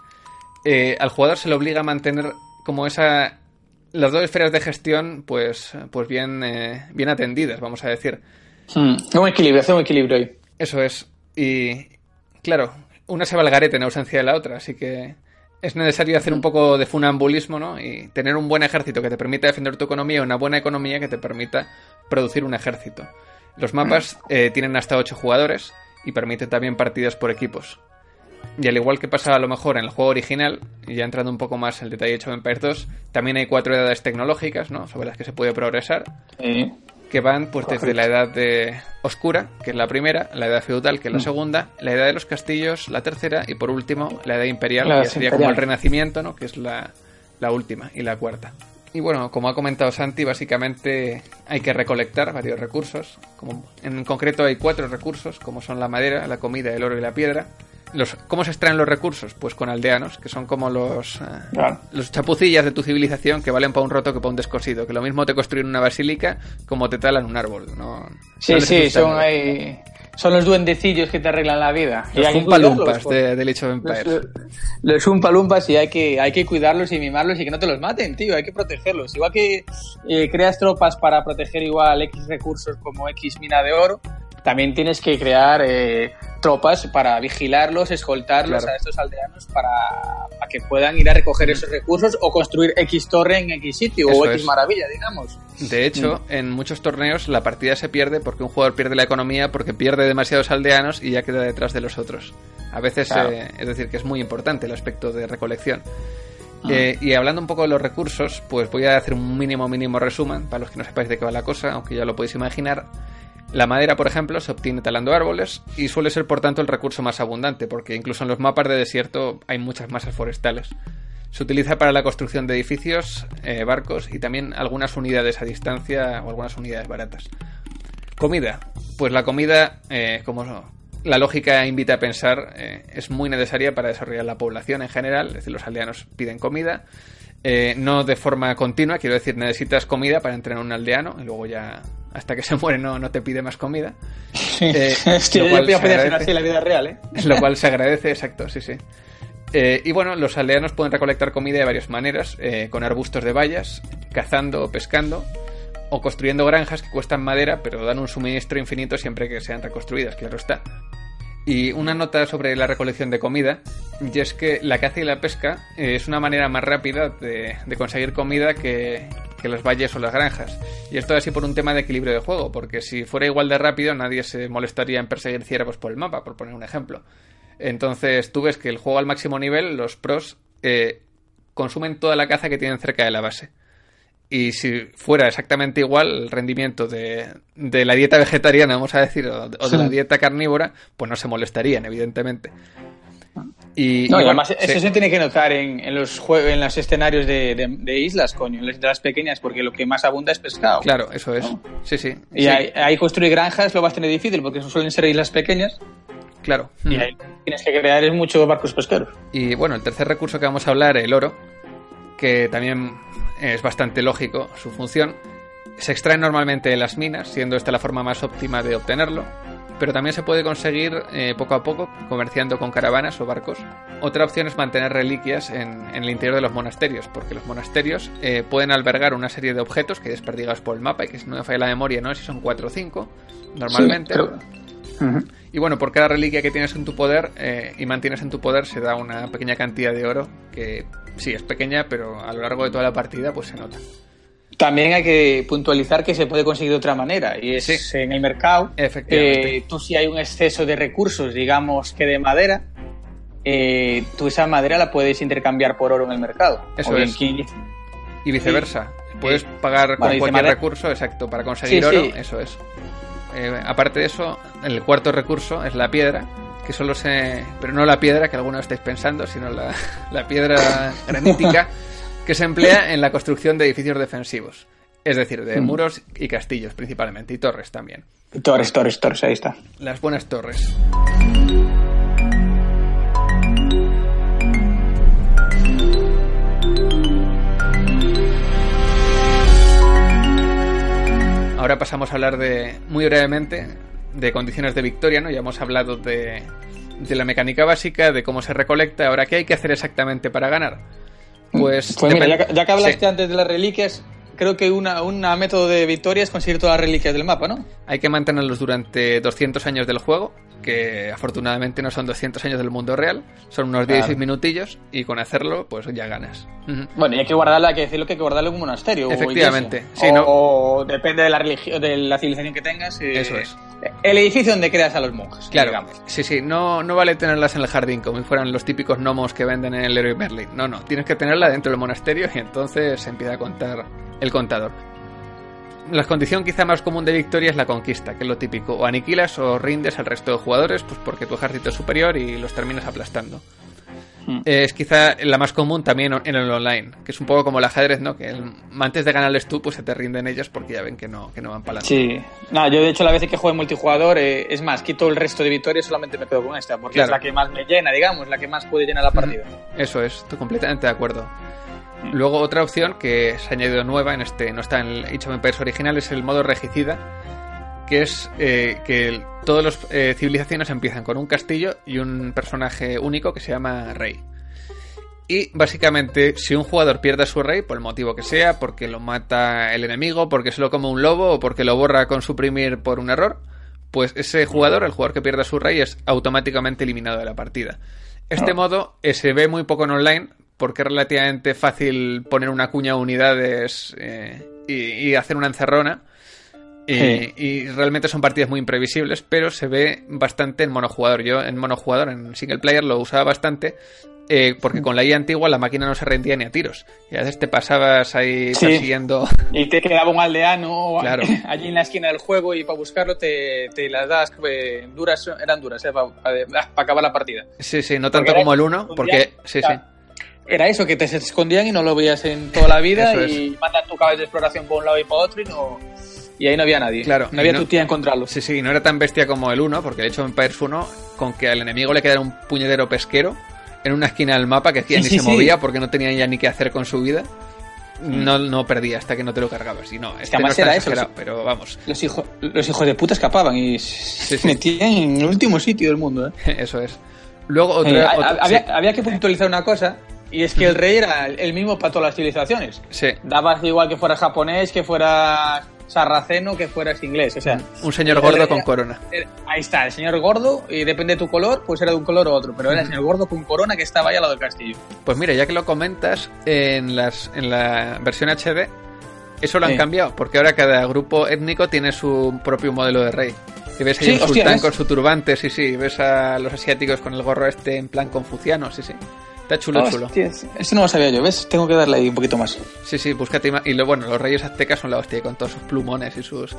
eh, al jugador se le obliga a mantener como esa las dos esferas de gestión, pues, pues bien, eh, bien atendidas, vamos a decir. Hmm. Un equilibrio, hace un equilibrio ahí. Eso es. Y claro, una se va al garete en ausencia de la otra, así que es necesario hacer un poco de funambulismo, ¿no? Y tener un buen ejército que te permita defender tu economía una buena economía que te permita producir un ejército. Los mapas eh, tienen hasta 8 jugadores y permiten también partidas por equipos. Y al igual que pasa a lo mejor en el juego original, y ya entrando un poco más en el detalle hecho en Empire 2, también hay cuatro edades tecnológicas, ¿no? Sobre las que se puede progresar. Que van pues desde la edad de oscura, que es la primera, la edad feudal, que es la mm. segunda, la edad de los castillos, la tercera, y por último, la edad imperial, que sería como el renacimiento, ¿no? Que es la, la última y la cuarta. Y bueno, como ha comentado Santi, básicamente hay que recolectar varios recursos. Como en concreto hay cuatro recursos, como son la madera, la comida, el oro y la piedra. ¿Cómo se extraen los recursos? Pues con aldeanos, que son como los, eh, los chapucillas de tu civilización que valen para un roto que para un descosido. Que lo mismo te construyen una basílica como te talan un árbol. ¿no? Sí, sí, son, ahí, son los duendecillos que te arreglan la vida. Los umpalumpas de, del hecho de Empire. Los, los umpalumpas y hay que, hay que cuidarlos y mimarlos y que no te los maten, tío. Hay que protegerlos. Igual que eh, creas tropas para proteger igual X recursos como X mina de oro, también tienes que crear eh, tropas para vigilarlos, escoltarlos a estos aldeanos para, que puedan ir a recoger esos recursos o construir X torre en X sitio o X maravilla, digamos. De hecho, mm. en muchos torneos la partida se pierde porque un jugador pierde la economía porque pierde demasiados aldeanos y ya queda detrás de los otros. A veces, eh, es decir, que es muy importante el aspecto de recolección. Mm. Eh, y hablando un poco de los recursos, pues voy a hacer un mínimo, mínimo resumen para los que no sepáis de qué va la cosa, aunque ya lo podéis imaginar. La madera, por ejemplo, se obtiene talando árboles y suele ser por tanto el recurso más abundante, porque incluso en los mapas de desierto hay muchas masas forestales. Se utiliza para la construcción de edificios, eh, barcos y también algunas unidades a distancia o algunas unidades baratas. Comida. Pues la comida, eh, como la lógica invita a pensar, eh, es muy necesaria para desarrollar la población en general, es decir, los aldeanos piden comida, eh, no de forma continua, quiero decir, necesitas comida para entrenar un aldeano y luego ya hasta que se muere no, no te pide más comida. Eh, lo cual ser así en la vida real, ¿eh? Lo cual se agradece, exacto, sí, sí. y bueno, los aldeanos pueden recolectar comida de varias maneras, con arbustos de bayas, cazando o pescando, o construyendo granjas que cuestan madera, pero dan un suministro infinito siempre que sean reconstruidas, claro está. Y una nota sobre la recolección de comida, y es que la caza y la pesca eh, es una manera más rápida de, conseguir comida que, que, los valles o las granjas. Y esto así por un tema de equilibrio de juego, porque si fuera igual de rápido nadie se molestaría en perseguir ciervos por el mapa, por poner un ejemplo. Entonces tú ves que el juego al máximo nivel, los pros eh, consumen toda la caza que tienen cerca de la base. Y si fuera exactamente igual el rendimiento de, la dieta vegetariana, vamos a decir, o, de la dieta carnívora, pues no se molestarían, evidentemente. Y, además eso se tiene que notar en, los en los escenarios de, islas, coño, en las pequeñas, porque lo que más abunda es pescado. Claro, eso es. Sí, sí. Y Ahí, construir granjas lo vas a tener difícil, porque suelen ser islas pequeñas. Claro. Y ahí tienes que crear muchos barcos pesqueros. Y bueno, el tercer recurso que vamos a hablar, el oro, que también es bastante lógico su función. Se extrae normalmente de las minas, siendo esta la forma más óptima de obtenerlo, pero también se puede conseguir eh, poco a poco comerciando con caravanas o barcos. Otra opción es mantener reliquias en, el interior de los monasterios, porque los monasterios eh, pueden albergar una serie de objetos que desperdigas por el mapa y que si no me falla la memoria, no sé si son 4 o 5 normalmente. Y bueno, por cada reliquia que tienes en tu poder eh, y mantienes en tu poder se da una pequeña cantidad de oro que sí es pequeña, pero a lo largo de toda la partida pues se nota. También hay que puntualizar que se puede conseguir de otra manera y es en el mercado. Efectivamente. Eh, tú si hay un exceso de recursos, digamos que de madera, eh, tú esa madera la puedes intercambiar por oro en el mercado. Eso es. Y viceversa. Puedes pagar con cualquier recurso, exacto, para conseguir oro, eso es. Eh, aparte de eso, el cuarto recurso es la piedra, que solo se. Pero no la piedra que algunos estáis pensando, sino la, la piedra granítica, que se emplea en la construcción de edificios defensivos. Es decir, de mm. muros y castillos principalmente, y torres también. Torres, torres, torres, ahí está. Las buenas torres. Ahora pasamos a hablar de, muy brevemente, de condiciones de victoria, ¿no? Ya hemos hablado de, de la mecánica básica, de cómo se recolecta. Ahora, ¿qué hay que hacer exactamente para ganar? Pues, pues mira, ya, que hablaste antes de las reliquias, creo que una, una método de victoria es conseguir todas las reliquias del mapa, ¿no? Hay que mantenerlos durante 200 años del juego que afortunadamente no son 200 años del mundo real, son unos 16 minutillos y con hacerlo pues ya ganas. Bueno, y hay que guardarla, hay que decirlo que hay que guardarlo en un monasterio. Efectivamente. O, depende de la religión, de la civilización que tengas. Eh, Eso es. El edificio donde creas a los monjes. Claro. Sí, sí, no, no vale tenerlas en el jardín como si fueran los típicos gnomos que venden en el Leroy Merlin. No, no, tienes que tenerla dentro del monasterio y entonces se empieza a contar el contador la condición quizá más común de victoria es la conquista, que es lo típico. O aniquilas o rindes al resto de jugadores, pues porque tu ejército es superior y los terminas aplastando. Hmm. Es quizá la más común también en el online, que es un poco como el ajedrez, ¿no? Que antes de ganarles tú, pues se te rinden ellos porque ya ven que no, que no van para adelante. Sí, no, yo de hecho la vez que juego en multijugador, eh, es más, quito el resto de victorias, solamente me quedo con esta, porque es la que más me llena, digamos, la que más puede llenar la partida. Eso es, estoy completamente de acuerdo. Luego otra opción que se ha añadido nueva en este, no está en el Empires original, es el modo regicida, que es eh, que todas las eh, civilizaciones empiezan con un castillo y un personaje único que se llama rey. Y básicamente, si un jugador pierde a su rey, por el motivo que sea, porque lo mata el enemigo, porque se lo come un lobo o porque lo borra con suprimir por un error, pues ese jugador, el jugador que pierde a su rey, es automáticamente eliminado de la partida. Este modo eh, se ve muy poco en online, porque es relativamente fácil poner una cuña de unidades eh, y, hacer una encerrona. Y, realmente son partidas muy imprevisibles, pero se ve bastante en monojugador. Yo en monojugador, en single player, lo usaba bastante. Eh, porque con la IA antigua la máquina no se rendía ni a tiros. Y a veces te pasabas ahí persiguiendo. Y te quedaba un aldeano allí en la esquina del juego y para buscarlo te, las das eh, duras, eran duras, para, acabar la partida. Sí, sí, no tanto como el 1, porque. Sí, sí era eso, que te se escondían y no lo veías en toda la vida y mandan tu caballo de exploración por un lado y por otro y no, y ahí no había nadie. Claro, no había no- tu tía encontrarlo. Sí, sí, no era tan bestia como el 1, porque de hecho Empires 1, con que al enemigo le quedara un puñetero pesquero en una esquina del mapa que hacía Sí, ni sí, se sí. movía porque no tenía ya ni qué hacer con su vida, no, no perdía hasta que no te lo cargabas. Y no, este no además está era eso, pero vamos, Los, hijos los hijos de puta escapaban y se metían en el último sitio del mundo. ¿eh? eso es. Luego otra... Eh, otra- había, había que puntualizar una cosa, y es que el rey era el mismo para todas las civilizaciones. sí, Dabas igual que fueras japonés, que fueras sarraceno, que fueras inglés. O sea, un señor gordo rey con era- corona. era- ahí está, el señor gordo, y depende de tu color, pues era de un color u otro, pero era el señor gordo con corona que estaba ahí al lado del castillo. Pues mira, ya que lo comentas, en, las, en la versión HD, eso lo han Sí. cambiado, porque ahora cada grupo étnico tiene su propio modelo de rey. Y ves ahí Sí, un hostia, sultán ¿ves? con su turbante, sí, sí. Ves a los asiáticos con el gorro este en plan confuciano, sí, sí. Está chulo, chulo. Hostia, ese no lo sabía yo, ¿ves? Tengo que darle ahí un poquito más. Sí, sí, búscate. Y lo, bueno, los reyes aztecas son la hostia, con todos sus plumones y sus.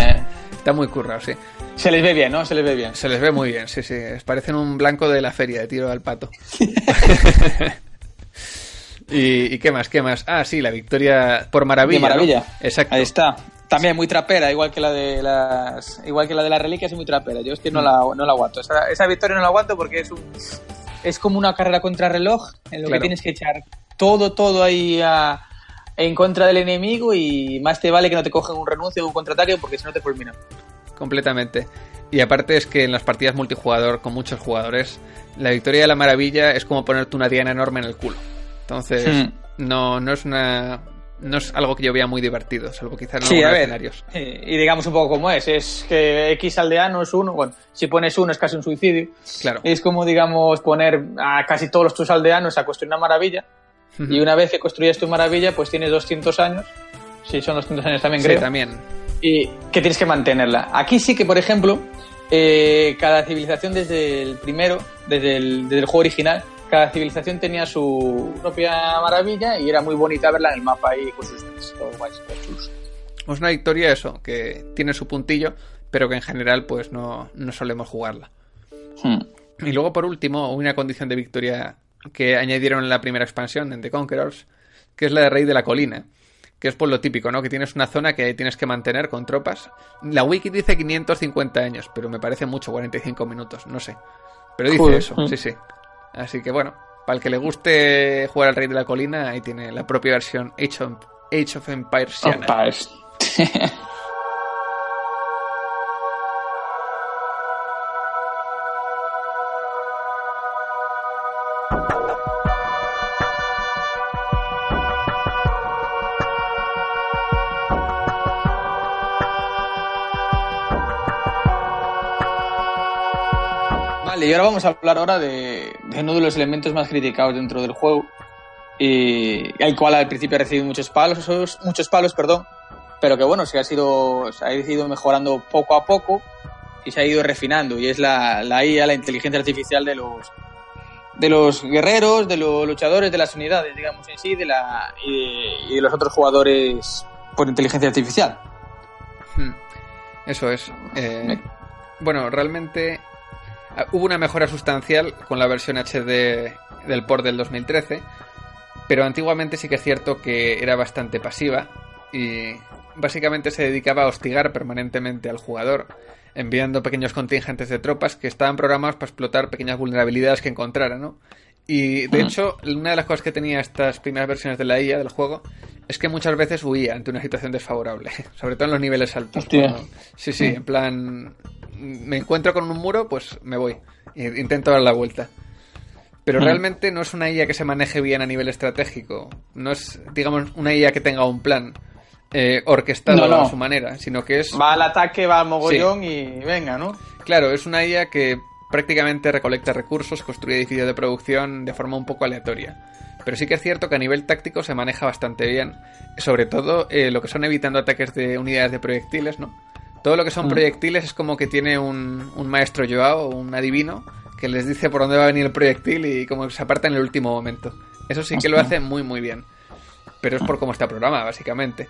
Está muy currado, sí. Se les ve bien, ¿no? Se les ve bien. Se les ve muy bien, sí, sí. Parecen un blanco de la feria de tiro al pato. y, ¿Y qué más? ¿Qué más? Ah, sí, la victoria por maravilla. De maravilla. ¿no? Exacto. Ahí está. También muy trapera, igual que la de las igual que la de las reliquias es muy trapera. Yo es que no la, no la aguanto. Esa, esa victoria no la aguanto porque es un es como una carrera contra reloj en lo Claro. que tienes que echar todo todo ahí a- en contra del enemigo y más te vale que no te cogen un renuncio o un contraataque porque si no te fulminan. Completamente. Y aparte es que en las partidas multijugador con muchos jugadores, la victoria de la maravilla es como ponerte una diana enorme en el culo. Entonces, Hmm. no, no es una. No es algo que yo vea muy divertido, salvo quizás en Sí, a algunos ver. escenarios. Eh, Y digamos un poco como es, es que X aldeano es uno, bueno, si pones uno es casi un suicidio. Claro. Es como, digamos, poner a casi todos tus aldeanos a construir una maravilla. Y una vez que construyes tu maravilla, pues tienes 200 años. Sí, son 200 años también, Sí, creo. también. Y que tienes que mantenerla. Aquí sí que, por ejemplo, eh, cada civilización desde el primero, desde el, desde el juego original, cada civilización tenía su propia maravilla y era muy bonita verla en el mapa ahí con sus. Es una victoria eso, que tiene su puntillo, pero que en general pues no, no solemos jugarla. Hmm. Y luego por último, una condición de victoria que añadieron en la primera expansión, en The Conquerors, que es la de Rey de la Colina. Que es por lo típico, ¿no? Que tienes una zona que tienes que mantener con tropas. La wiki dice 550 años, pero me parece mucho, 45 minutos, no sé. Pero dice Joder. eso, sí, sí. Así que bueno, para el que le guste jugar al Rey de la Colina, ahí tiene la propia versión Age of, Age of Empires. Empires. Vale, y ahora vamos a hablar ahora de, de uno de los elementos más criticados dentro del juego, y el cual al principio ha recibido muchos palos, muchos palos, perdón, pero que bueno, se ha sido, se ha ido mejorando poco a poco y se ha ido refinando, y es la, la IA, la inteligencia artificial de los de los guerreros, de los luchadores, de las unidades, digamos en sí, de la y de, y de los otros jugadores por inteligencia artificial. Hmm. Eso es. Eh, bueno, realmente hubo una mejora sustancial con la versión HD del port del 2013, pero antiguamente sí que es cierto que era bastante pasiva y básicamente se dedicaba a hostigar permanentemente al jugador, enviando pequeños contingentes de tropas que estaban programados para explotar pequeñas vulnerabilidades que encontrara, ¿no? Y de hecho, una de las cosas que tenía estas primeras versiones de la IA del juego es que muchas veces huía ante una situación desfavorable, sobre todo en los niveles altos. Hostia. cuando- Sí, sí, en plan, me encuentro con un muro, pues me voy. E- Intento dar la vuelta. Pero realmente no es una IA que se maneje bien a nivel estratégico. No es, digamos, una IA que tenga un plan eh, orquestado No, no. a su manera, sino que es Va al ataque, va al mogollón y venga, ¿no? Claro, es una IA que prácticamente recolecta recursos, construye edificios de producción de forma un poco aleatoria. Pero sí que es cierto que a nivel táctico se maneja bastante bien. Sobre todo eh, lo que son evitando ataques de unidades de proyectiles, ¿no? Todo lo que son Mm. proyectiles es como que tiene un, un maestro Joao, un adivino, que les dice por dónde va a venir el proyectil y como que se aparta en el último momento. Eso sí que lo hace muy muy bien. Pero es por cómo está programada, básicamente.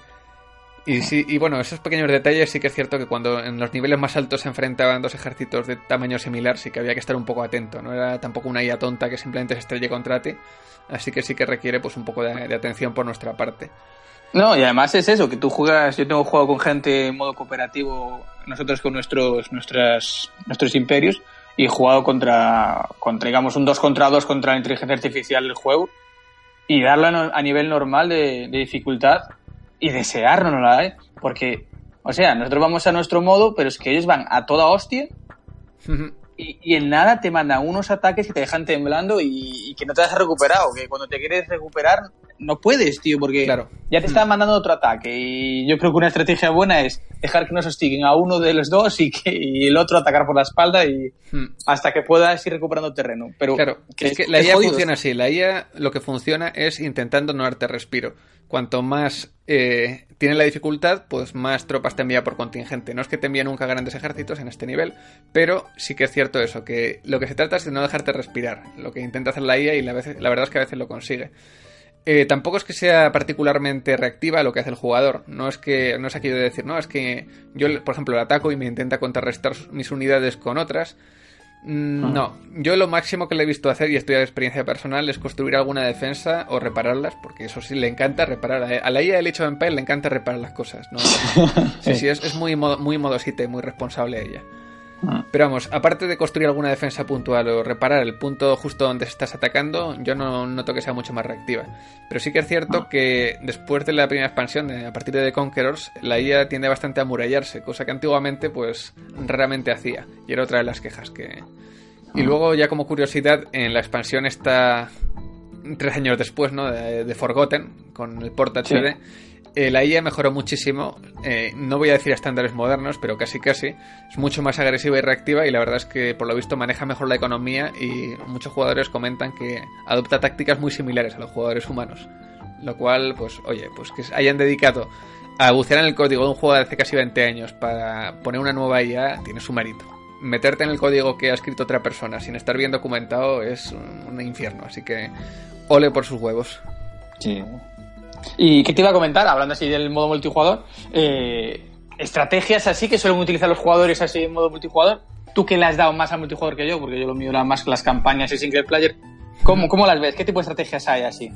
Y sí, y bueno, esos pequeños detalles sí que es cierto que cuando en los niveles más altos se enfrentaban dos ejércitos de tamaño similar, sí que había que estar un poco atento. No era tampoco una IA tonta que simplemente se estrelle contra ti. Así que sí que requiere pues un poco de, atención por nuestra parte. No, y además es eso, que tú juegas, yo tengo jugado con gente en modo cooperativo, nosotros con nuestros, nuestras, nuestros imperios, y he jugado contra, contra, digamos, un 2 contra 2 contra la inteligencia artificial del juego, y darla a nivel normal de, de dificultad, y deseárnosla, ¿eh? Porque, o sea, nosotros vamos a nuestro modo, pero es que ellos van a toda hostia y, y, en nada te mandan unos ataques que te dejan temblando y, que no te has recuperado. Que cuando te quieres recuperar no puedes, tío, porque ya te están mandando otro ataque. Y yo creo que una estrategia buena es dejar que nos hostiguen a uno de los dos y que y el otro atacar por la espalda y hasta que puedas ir recuperando terreno. Pero claro, es que la IA funciona así. La IA lo que funciona es intentando no darte respiro cuanto más eh, tiene la dificultad, pues más tropas te envía por contingente. No es que te envíe nunca grandes ejércitos en este nivel, pero sí que es cierto eso, que lo que se trata es de no dejarte respirar, lo que intenta hacer la IA y la, la verdad es que a veces lo consigue. Eh, tampoco es que sea particularmente reactiva lo que hace el jugador. No es que no es aquello de decir, no, es que yo, por ejemplo, le ataco y me intenta contrarrestar mis unidades con otras. Mm, ah. No, yo lo máximo que le he visto hacer, y estoy de experiencia personal, es construir alguna defensa o repararlas, porque eso sí le encanta reparar. A la IA del hecho de Empire le encanta reparar las cosas. ¿no? sí, sí, es, muy, muy modosita y muy responsable ella. Ah. Pero vamos, aparte de construir alguna defensa puntual o reparar el punto justo donde estás atacando, yo no noto que sea mucho más reactiva. Pero sí que es cierto ah. que después de la primera expansión, a partir de The Conquerors, la IA tiende bastante a murallarse, cosa que antiguamente pues raramente hacía. Y era otra de las quejas que... Y ah. luego ya como curiosidad, en la expansión está tres años después, ¿no? De, Forgotten, con el port HD. Eh, la IA mejoró muchísimo, eh, no voy a decir estándares modernos, pero casi casi. Es mucho más agresiva y reactiva y la verdad es que por lo visto maneja mejor la economía y muchos jugadores comentan que adopta tácticas muy similares a los jugadores humanos. Lo cual, pues, oye, pues que hayan dedicado a bucear en el código de un juego de hace casi 20 años para poner una nueva IA tiene su mérito. Meterte en el código que ha escrito otra persona sin estar bien documentado es un, un infierno, así que ole por sus huevos. Sí, ¿Y qué te iba a comentar? Hablando así del modo multijugador, eh, estrategias así que suelen utilizar los jugadores así en modo multijugador. Tú que le has dado más al multijugador que yo, porque yo lo mío era más las campañas y single player. ¿Cómo, ¿Cómo las ves? ¿Qué tipo de estrategias hay así?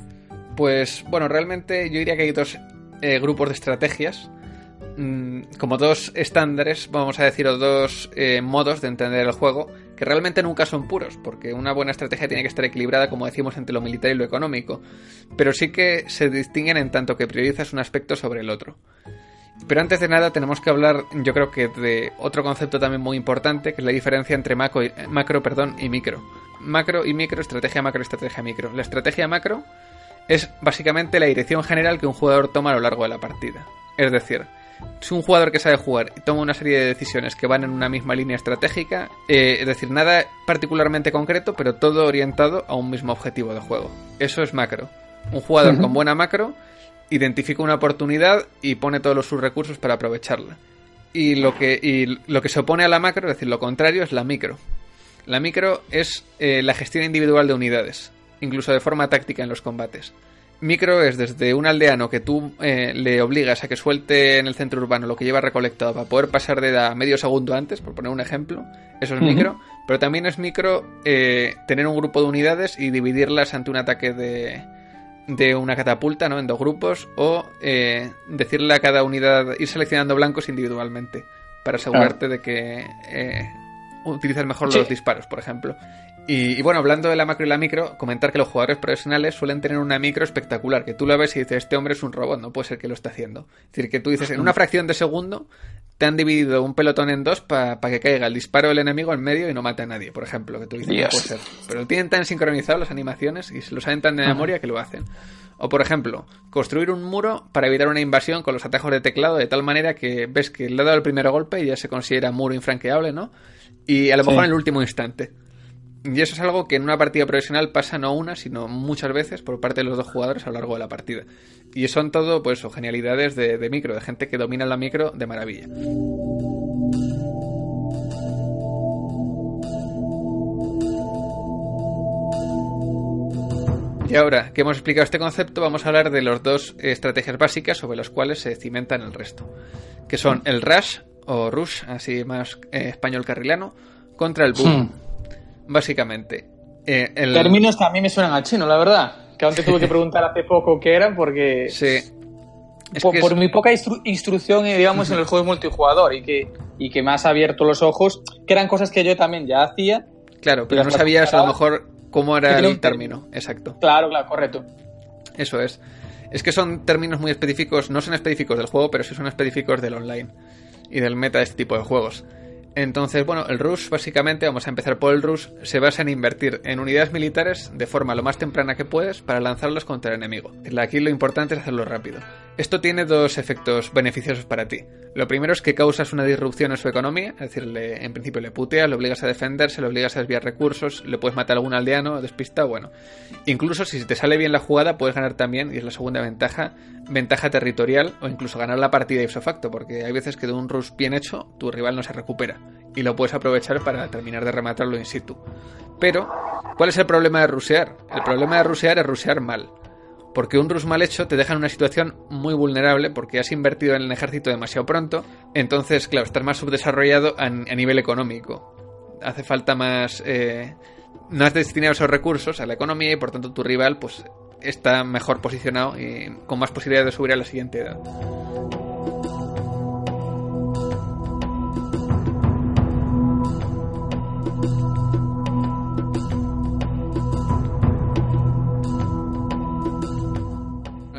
Pues bueno, realmente yo diría que hay dos eh, grupos de estrategias. Mm, como dos estándares, vamos a decir, o dos eh, modos de entender el juego, que realmente nunca son puros, porque una buena estrategia tiene que estar equilibrada, como decimos, entre lo militar y lo económico, pero sí que se distinguen en tanto que priorizas un aspecto sobre el otro. Pero antes de nada tenemos que hablar, yo creo que de otro concepto también muy importante, que es la diferencia entre macro y, macro perdón, y micro. Macro y micro, estrategia macro, estrategia micro. La estrategia macro es básicamente la dirección general que un jugador toma a lo largo de la partida. Es decir, si un jugador que sabe jugar y toma una serie de decisiones que van en una misma línea estratégica, eh, es decir, nada particularmente concreto, pero todo orientado a un mismo objetivo de juego. Eso es macro. Un jugador con buena macro identifica una oportunidad y pone todos sus recursos para aprovecharla. Y lo que, lo que se opone a la macro, es decir, lo contrario, es la micro. La micro es eh, la gestión individual de unidades, incluso de forma táctica en los combates. Micro es desde un aldeano que tú eh, le obligas a que suelte en el centro urbano lo que lleva recolectado para poder pasar de edad medio segundo antes, por poner un ejemplo. Eso es micro. Pero también es micro eh, tener un grupo de unidades y dividirlas ante un ataque de, de una catapulta, ¿no? En dos grupos. O eh, decirle a cada unidad, ir seleccionando blancos individualmente. Para asegurarte de que utilizas mejor los disparos, por ejemplo. Y, bueno, hablando de la macro y la micro, comentar que los jugadores profesionales suelen tener una micro espectacular, que tú la ves y dices, este hombre es un robot, no puede ser que lo esté haciendo. Es decir, que tú dices, en una fracción de segundo te han dividido un pelotón en dos para que caiga el disparo del enemigo en medio y no mate a nadie, por ejemplo, que tú dices, no puede ser. Pero tienen tan sincronizado las animaciones y se lo saben tan de memoria que lo hacen. O por ejemplo, construir un muro para evitar una invasión con los atajos de teclado de tal manera que ves que le ha dado el primer golpe y ya se considera muro infranqueable, ¿no? Y a lo mejor en el último instante. Y eso es algo que en una partida profesional pasa no una, sino muchas veces por parte de los dos jugadores a lo largo de la partida. Y son todo, pues, genialidades de, micro, de gente que domina la micro de maravilla. Y ahora que hemos explicado este concepto, vamos a hablar de las dos estrategias básicas sobre las cuales se cimentan el resto, que son el rush o rush, así más eh, español carrilano, contra el boom. Básicamente. eh, el- Términos que a mí me suenan al chino, la verdad. Que aún te tuve que preguntar hace poco qué eran porque... Sí. Es por, es- mi poca instru- instrucción, eh, digamos, en el juego multijugador y que, y que me has abierto los ojos, que eran cosas que yo también ya hacía. Claro, pero no sabías a lo mejor cómo era el término. Exacto. Claro, claro, correcto. Eso es. Es que son términos muy específicos, no son específicos del juego, pero sí son específicos del online y del meta de este tipo de juegos. Entonces, bueno, el rush, básicamente, vamos a empezar por el rush, se basa en invertir en unidades militares de forma lo más temprana que puedes para lanzarlos contra el enemigo. Aquí lo importante es hacerlo rápido. Esto tiene dos efectos beneficiosos para ti. Lo primero es que causas una disrupción en su economía, es decir, en principio le puteas, le obligas a defenderse, le obligas a desviar recursos, le puedes matar a algún aldeano, despistado, bueno. Incluso si te sale bien la jugada, puedes ganar también, y es la segunda ventaja, ventaja territorial o incluso ganar la partida ipso facto, porque hay veces que de un rush bien hecho, tu rival no se recupera y lo puedes aprovechar para terminar de rematarlo in situ. Pero, ¿cuál es el problema de rusear? El problema de rusear es rusear mal. Porque un rush mal hecho te deja en una situación muy vulnerable porque has invertido en el ejército demasiado pronto. Entonces, claro, estás más subdesarrollado a, nivel económico. Hace falta más... eh, no has destinado esos recursos a la economía y por tanto tu rival pues está mejor posicionado y con más posibilidad de subir a la siguiente edad.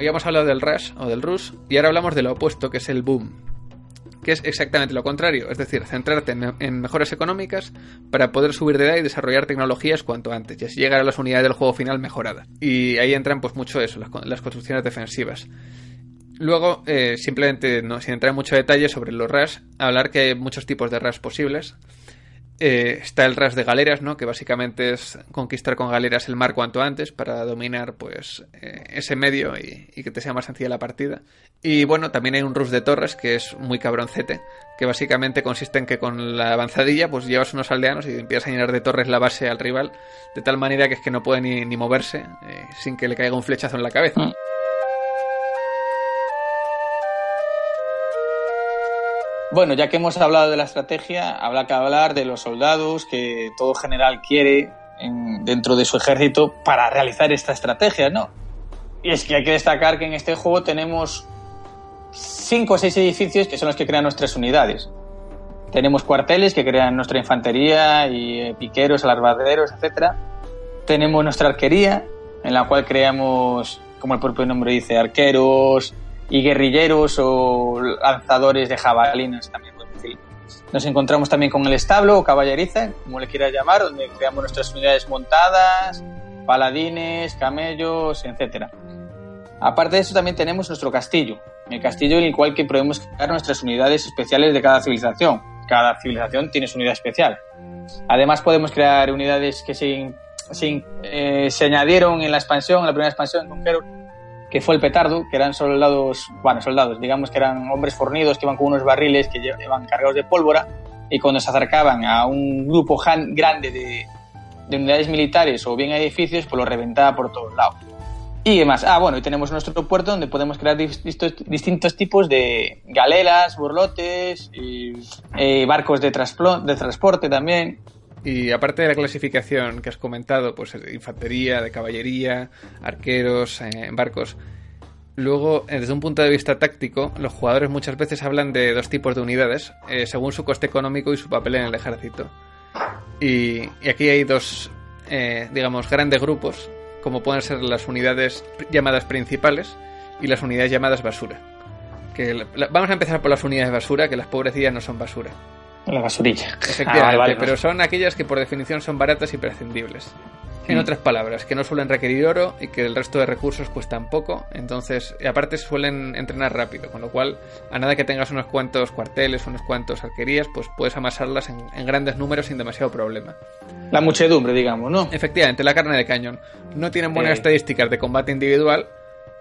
Ya hemos hablado del rush o del rush y ahora hablamos de lo opuesto que es el boom que es exactamente lo contrario, es decir, centrarte en, mejoras económicas para poder subir de edad y desarrollar tecnologías cuanto antes y así llegar a las unidades del juego final mejoradas. Y ahí entran pues mucho eso, las, las construcciones defensivas. Luego, eh, simplemente, no, sin entrar en mucho detalle sobre los RAS, hablar que hay muchos tipos de RAS posibles. Eh, está el RAS de galeras, ¿no? que básicamente es conquistar con galeras el mar cuanto antes para dominar pues eh, ese medio y, que te sea más sencilla la partida. Y bueno, también hay un rush de torres que es muy cabroncete, que básicamente consiste en que con la avanzadilla pues llevas unos aldeanos y empiezas a llenar de torres la base al rival, de tal manera que es que no puede ni, ni moverse eh, sin que le caiga un flechazo en la cabeza. Mm. Bueno, ya que hemos hablado de la estrategia, habrá que hablar de los soldados que todo general quiere en, dentro de su ejército para realizar esta estrategia, ¿no? Y es que hay que destacar que en este juego tenemos cinco o seis edificios que son los que crean nuestras unidades. Tenemos cuarteles que crean nuestra infantería y eh, piqueros, alarbaderos, etc. Tenemos nuestra arquería, en la cual creamos, como el propio nombre dice, arqueros, y guerrilleros o lanzadores de jabalinas también. Nos encontramos también con el establo o caballeriza, como le quieras llamar, donde creamos nuestras unidades montadas, paladines, camellos, etc. Aparte de eso también tenemos nuestro castillo, el castillo en el cual que podemos crear nuestras unidades especiales de cada civilización. Cada civilización tiene su unidad especial. Además podemos crear unidades que se, se, eh, se añadieron en la expansión, en la primera expansión con Conqueror, que fue el petardo, que eran soldados, bueno, soldados, digamos que eran hombres fornidos que iban con unos barriles que llevaban cargados de pólvora y cuando se acercaban a un grupo grande de, de unidades militares o bien edificios, pues lo reventaba por todos lados. Y demás. Ah, bueno, y tenemos nuestro puerto donde podemos crear distintos, distintos tipos de galeras, burlotes, y, eh, barcos de, de transporte también. Y aparte de la clasificación que has comentado, pues de infantería, de caballería, arqueros, eh, barcos, luego eh, desde un punto de vista táctico, los jugadores muchas veces hablan de dos tipos de unidades, eh, según su coste económico y su papel en el ejército. Y, aquí hay dos, eh, digamos, grandes grupos, como pueden ser las unidades llamadas principales y las unidades llamadas basura. Vamos a empezar por las unidades basura, que las pobrecillas no son basura. La basurilla. Efectivamente, ah, vale, vale, pero son aquellas que por definición son baratas y prescindibles. En mm. otras palabras, que no suelen requerir oro y que el resto de recursos cuestan poco, entonces, y aparte suelen entrenar rápido, con lo cual, a nada que tengas unos cuantos cuarteles, unos cuantos arquerías, pues puedes amasarlas en, en grandes números sin demasiado problema. La muchedumbre, digamos, ¿no? Efectivamente, la carne de cañón. No tienen buenas eh. estadísticas de combate individual,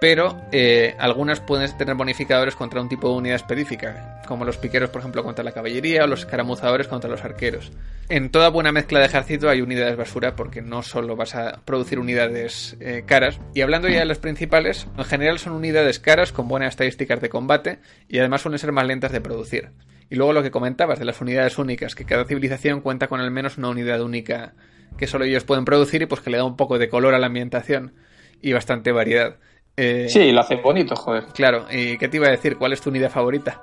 pero eh, algunas pueden tener bonificadores contra un tipo de unidad específica, como los piqueros, por ejemplo, contra la caballería o los escaramuzadores contra los arqueros. En toda buena mezcla de ejército hay unidades basura porque no solo vas a producir unidades eh, caras. Y hablando ya de las principales, en general son unidades caras con buenas estadísticas de combate y además suelen ser más lentas de producir. Y luego lo que comentabas de las unidades únicas, que cada civilización cuenta con al menos una unidad única que solo ellos pueden producir y pues que le da un poco de color a la ambientación y bastante variedad. Eh, sí, lo hacen bonito, joder. Claro, ¿y qué te iba a decir? ¿Cuál es tu unidad favorita?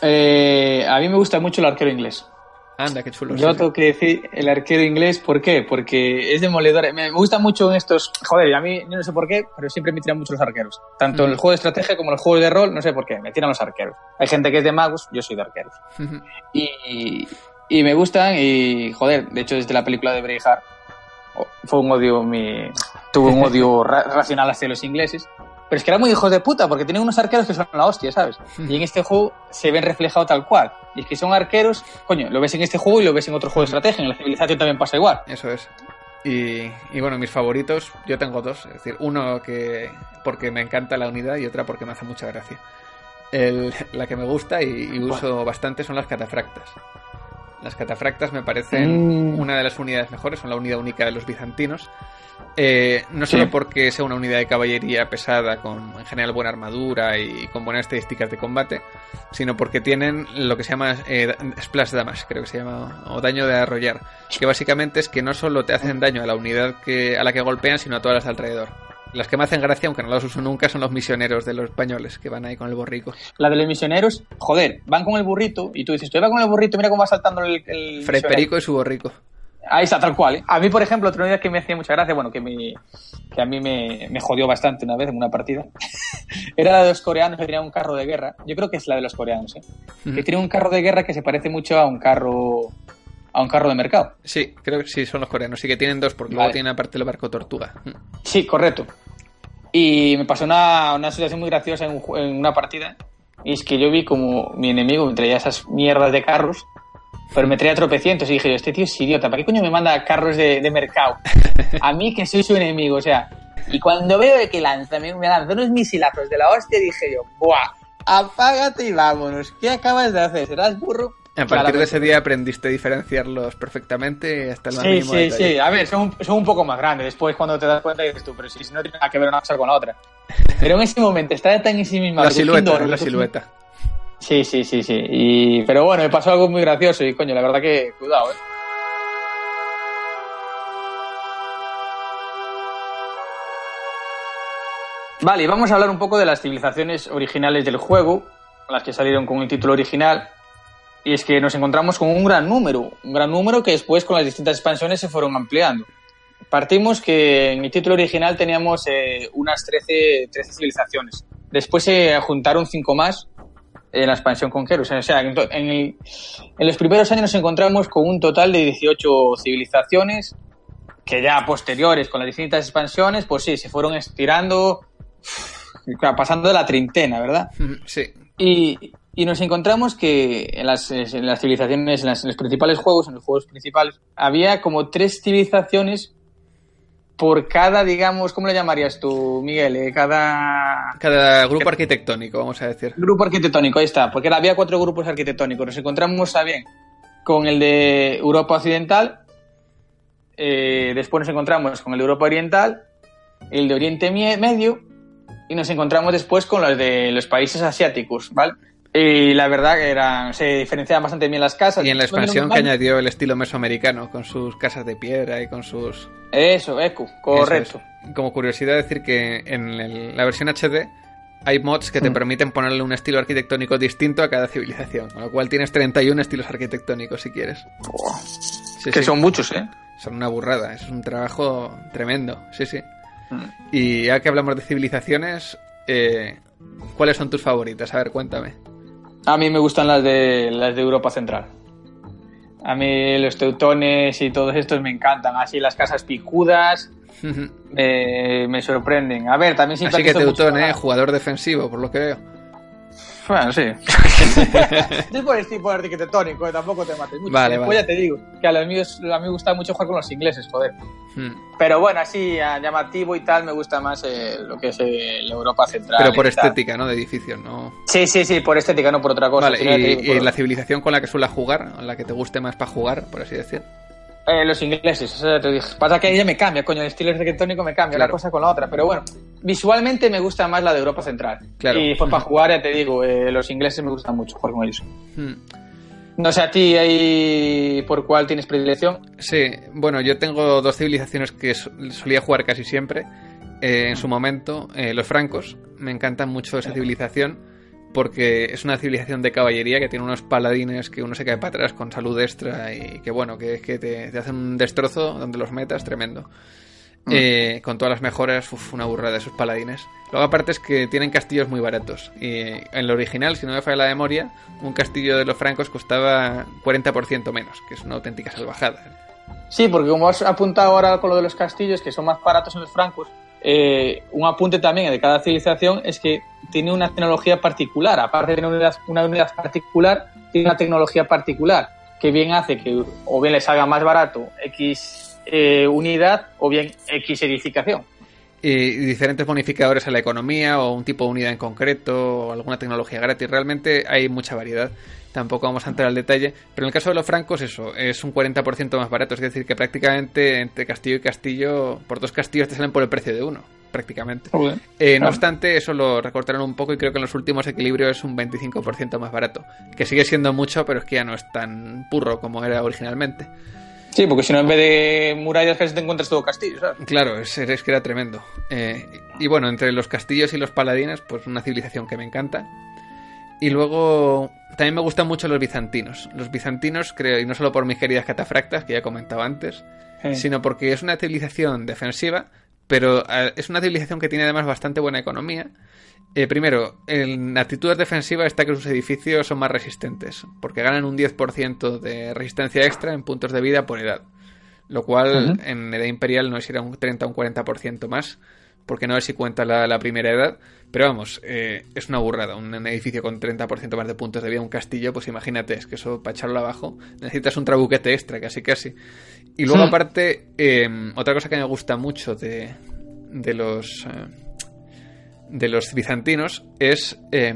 Eh, a mí me gusta mucho el arquero inglés. Anda, qué chulo. Yo tengo que decir el arquero inglés, ¿por qué? Porque es demoledor. Me gusta mucho en estos. Joder, a mí no sé por qué, pero siempre me tiran mucho los arqueros. Tanto en el juego de estrategia como en el juego de rol, no sé por qué, me tiran los arqueros. Hay gente que es de magos, yo soy de arqueros. y, y me gustan, y joder, de hecho, desde la película de Braveheart fue un odio, mi, tuve un odio racional hacia los ingleses. Pero es que eran muy hijos de puta, porque tienen unos arqueros que son la hostia, ¿sabes? Y en este juego se ven reflejado tal cual. Y es que son arqueros, coño, lo ves en este juego y lo ves en otro juego de estrategia. En la civilización también pasa igual. Eso es. Y, y, bueno, mis favoritos, yo tengo dos. Es decir, uno que porque me encanta la unidad y otra porque me hace mucha gracia. El, la que me gusta y, y uso bastante son las catafractas. Las catafractas me parecen mm. una de las unidades mejores, son la unidad única de los bizantinos. Eh, no solo porque sea una unidad de caballería pesada, con en general buena armadura y con buenas estadísticas de combate, sino porque tienen lo que se llama eh, splash damage, creo que se llama, o daño de arrollar, que básicamente es que no solo te hacen daño a la unidad que, a la que golpean, sino a todas las de alrededor. Las que me hacen gracia, aunque no las uso nunca, son los misioneros de los españoles que van ahí con el borrico. La de los misioneros, joder, van con el burrito y tú dices, tú vas con el burrito, mira cómo va saltando el. el Fray Perico y su borrico. Ahí está, tal cual. ¿eh? A mí, por ejemplo, otra unidad que me hacía mucha gracia, bueno, que, me, que a mí me, me jodió bastante una vez en una partida, era la de los coreanos que tenían un carro de guerra. Yo creo que es la de los coreanos, ¿eh? Que tiene un carro de guerra que se parece mucho a un carro a un carro de mercado. Sí, creo que sí, son los coreanos. Sí que tienen dos, porque luego tienen aparte el barco tortuga. Sí, correcto. Y me pasó una, una situación muy graciosa en, en, una partida. Y es que yo vi como mi enemigo me traía esas mierdas de carros, pero me traía tropecientos. Y dije yo, este tío es idiota, ¿para qué coño me manda carros de, de mercado? A mí que soy su enemigo, o sea. Y cuando veo que lanza, me, me lanza unos misilazos de la hostia, dije yo, ¡buah! Apágate y vámonos. ¿Qué acabas de hacer? ¿Serás burro? A partir de ese día aprendiste a diferenciarlos perfectamente hasta el más sí, mínimo Sí, detalle. sí, a ver, son, son, un poco más grandes. Después, cuando te das cuenta, dices tú, pero si no tiene nada que ver una cosa con la otra. Pero en ese momento está tan en sí misma. La silueta, la silueta. Sí, sí, sí, sí. Y... Pero bueno, me pasó algo muy gracioso y coño, la verdad que cuidado, eh. Vale, vamos a hablar un poco de las civilizaciones originales del juego, las que salieron con el título original. Y es que nos encontramos con un gran número, un gran número que después con las distintas expansiones se fueron ampliando. Partimos que en el título original teníamos eh, unas 13, 13, civilizaciones. Después se juntaron 5 más en la expansión con Kerus. O sea, en, en, el, en, los primeros años nos encontramos con un total de 18 civilizaciones que ya posteriores con las distintas expansiones, pues sí, se fueron estirando, pasando de la treintena, ¿verdad? Sí. Y, y nos encontramos que en las, en las civilizaciones, en, las, en, los principales juegos, en los juegos principales, había como tres civilizaciones por cada, digamos, ¿cómo le llamarías tú, Miguel? Eh, cada... Cada grupo arquitectónico, vamos a decir. Grupo arquitectónico, ahí está, porque había cuatro grupos arquitectónicos. Nos encontramos a bien con el de Europa Occidental, eh, después nos encontramos con el de Europa Oriental, el de Oriente Medio, y nos encontramos después con los de los países asiáticos, ¿vale? Y la verdad que eran, se diferenciaban bastante bien las casas. Y en la expansión que añadió el estilo mesoamericano, con sus casas de piedra y con sus... Eso, Ecu, correcto. Eso es. Como curiosidad decir que en el, la versión HD hay mods que te mm. permiten ponerle un estilo arquitectónico distinto a cada civilización, con lo cual tienes 31 estilos arquitectónicos si quieres. Oh. Sí, que sí. son muchos, ¿eh? Son una burrada, es un trabajo tremendo, sí, sí. Mm. Y ya que hablamos de civilizaciones, eh, ¿cuáles son tus favoritas? A ver, cuéntame. A mí me gustan las de las de Europa Central. A mí los teutones y todos estos me encantan. Así las casas picudas me, me sorprenden. A ver, también siempre Así que teutón, eh, jugador defensivo, por lo que veo. Bueno, sí. es por el tipo arquitectónico, eh, tampoco te mates mucho. Vale, Después vale. ya te digo, que a, los míos, a mí me gusta mucho jugar con los ingleses, joder. Hmm. Pero bueno, así a llamativo y tal, me gusta más eh, lo que es eh, la Europa Central. Pero por estética, ¿no? De edificios, ¿no? Sí, sí, sí, por estética, no por otra cosa. Vale, y, digo, y por- la civilización con la que suelas jugar, la que te guste más para jugar, por así decir. Eh, los ingleses, eso te dije. Pasa que ella me cambia, coño, el estilo arquitectónico me cambia Claro. una cosa con la otra. Pero bueno, visualmente me gusta más la de Europa Central. Claro. Y pues para jugar, ya te digo, eh, los ingleses me gustan mucho jugar con ellos. Hmm. No sé a ti ahí por cuál tienes predilección. Sí, bueno, yo tengo dos civilizaciones que so- solía jugar casi siempre. Eh, en su momento, eh, los francos. Me encantan mucho esa civilización porque es una civilización de caballería que tiene unos paladines que uno se cae para atrás con salud extra y que bueno, que, que te, te hacen un destrozo donde los metas tremendo. Eh, con todas las mejoras, uf, una burrada de esos paladines. Luego aparte es que tienen castillos muy baratos. Y en el original, si no me falla la memoria, un castillo de los francos costaba 40% menos, que es una auténtica salvajada. Sí, porque como has apuntado ahora con lo de los castillos, que son más baratos en los francos, eh, un apunte también de cada civilización es que tiene una tecnología particular. Aparte de una unidad, una unidad particular, tiene una tecnología particular que bien hace que o bien le salga más barato X eh, unidad o bien X edificación. y diferentes bonificadores a la economía o un tipo de unidad en concreto o alguna tecnología gratis. Realmente hay mucha variedad. Tampoco vamos a entrar al detalle. Pero en el caso de los francos, eso, es un 40% más barato. Es decir, que prácticamente entre castillo y castillo, por dos castillos te salen por el precio de uno. Prácticamente. Eh, no obstante, eso lo recortaron un poco y creo que en los últimos equilibrios es un 25% más barato. Que sigue siendo mucho, pero es que ya no es tan purro como era originalmente. Sí, porque si no en vez de murallas casi te encuentras todo castillo, ¿sabes? Claro, es, es que era tremendo. Eh, y bueno, entre los castillos y los paladines, pues una civilización que me encanta. Y luego también me gustan mucho los bizantinos. Los bizantinos, creo, y no solo por mis queridas catafractas, que ya he comentado antes, Sí. sino porque es una civilización defensiva, pero es una civilización que tiene además bastante buena economía. Eh, primero, en actitudes defensivas está que sus edificios son más resistentes, porque ganan un 10% de resistencia extra en puntos de vida por edad. Lo cual en edad imperial no es ir a un 30 o un 40% más, porque no sé si cuenta la, la primera edad. Pero vamos, eh, es una burrada. Un edificio con 30% más de puntos de vida, un castillo, pues imagínate, es que eso para echarlo abajo necesitas un trabuquete extra, casi casi. Y luego, Hmm. aparte, eh, otra cosa que me gusta mucho de, de los. eh, de los bizantinos es. eh,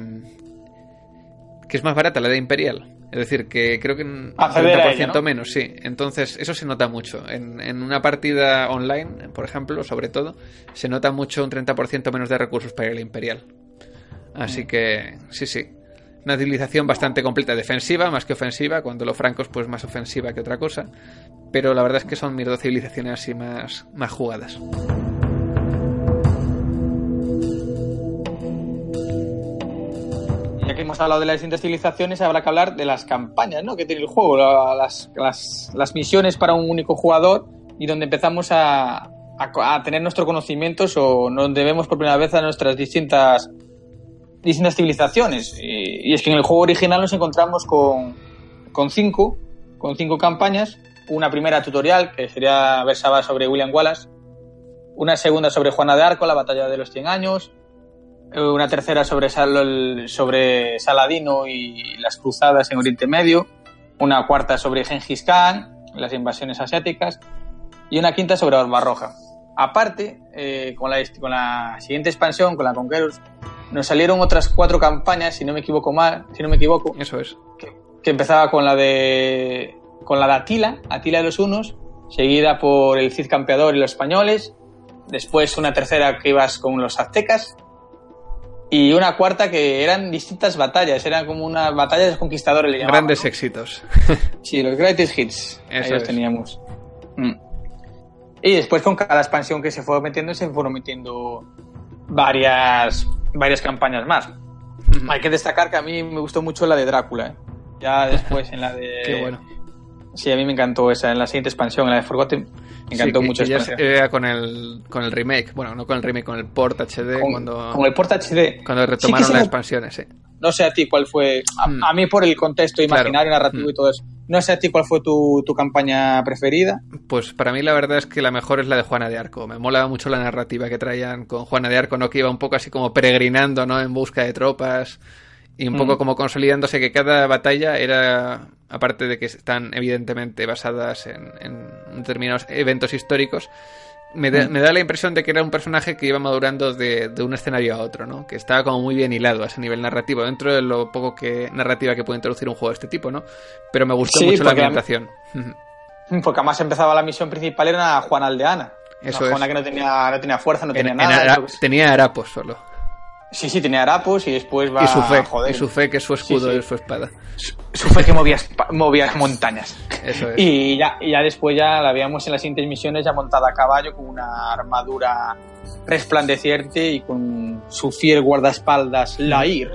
que es más barata la edad imperial. Es decir, que creo que un Acceder a 30% ella, ¿no? menos, sí. Entonces, eso se nota mucho. En, en una partida online, por ejemplo, sobre todo, se nota mucho un 30% menos de recursos para el imperial. Así Mm. que, sí, sí. Una civilización bastante completa, defensiva más que ofensiva, cuando los francos, pues más ofensiva que otra cosa. Pero la verdad es que son mis dos civilizaciones así más, más jugadas. Hemos hablado de las distintas civilizaciones, habrá que hablar de las campañas ¿no? que tiene el juego, la- las, misiones para un único jugador y donde empezamos a, tener nuestros conocimientos o donde vemos por primera vez a nuestras distintas, distintas civilizaciones. Y, es que en el juego original nos encontramos con, con cinco, con cinco campañas. Una primera tutorial que sería versaba sobre William Wallace, una segunda sobre Juana de Arco, la batalla de los 100 años, una tercera sobre, Sal- sobre Saladino y las cruzadas en Oriente Medio, una cuarta sobre Gengis Khan, las invasiones asiáticas, y una quinta sobre Barbarroja. Aparte, eh, con, la, con la siguiente expansión, con la Conquerors, nos salieron otras cuatro campañas, si no me equivoco mal, si no me equivoco, Eso es. que empezaba con la de con la de Atila, Atila de los Hunos, seguida por el Cid Campeador y los españoles, después una tercera que ibas con los aztecas y una cuarta que eran distintas batallas, eran como unas batallas de conquistadores le llamaban, Grandes ¿no? éxitos. Sí, los greatest hits, ahí Eso los es. teníamos. Mm. Y después con cada expansión que se fue metiendo se fueron metiendo varias varias campañas más. Hay que destacar que a mí me gustó mucho la de Drácula. ¿eh? Ya después en la de. Qué bueno. Sí, a mí me encantó esa. En la siguiente expansión, en la de Forgotten, me encantó Sí, mucho que ya esa. se- era con el, con el remake. Bueno, no con el remake, con el port HD. Con, cuando, con el Port HD. cuando Sí retomaron se las me- expansiones, sí. No sé a ti cuál fue. A, Mm. a mí, por el contexto Claro. imaginario, narrativo Mm. y todo eso. No sé a ti cuál fue tu, tu campaña preferida. Pues para mí la verdad es que la mejor es la de Juana de Arco. Me mola mucho la narrativa que traían con Juana de Arco, ¿no? Que iba un poco así como peregrinando, ¿no? En busca de tropas. Y un poco Mm. como consolidándose que cada batalla era, aparte de que están evidentemente basadas en, en determinados eventos históricos, me da, Mm. me da la impresión de que era un personaje que iba madurando de, de un escenario a otro, ¿no? Que estaba como muy bien hilado a ese nivel narrativo, dentro de lo poco que narrativa que puede introducir un juego de este tipo, ¿no? Pero me gustó Sí, mucho la ambientación. Porque además empezaba la misión principal era Juana Aldeana. Eso Una es. Juana que no tenía, no tenía fuerza, no En- tenía en nada. Ara- tenía harapos solo. Sí, sí, tenía harapos y después va y su fe, joder. y su fe que es su escudo Sí, sí. y su espada. Su fe que movía, movía montañas. Eso es. Y ya, y ya después ya la veíamos en las siguientes misiones ya montada a caballo con una armadura resplandeciente y con su fiel guardaespaldas Lair.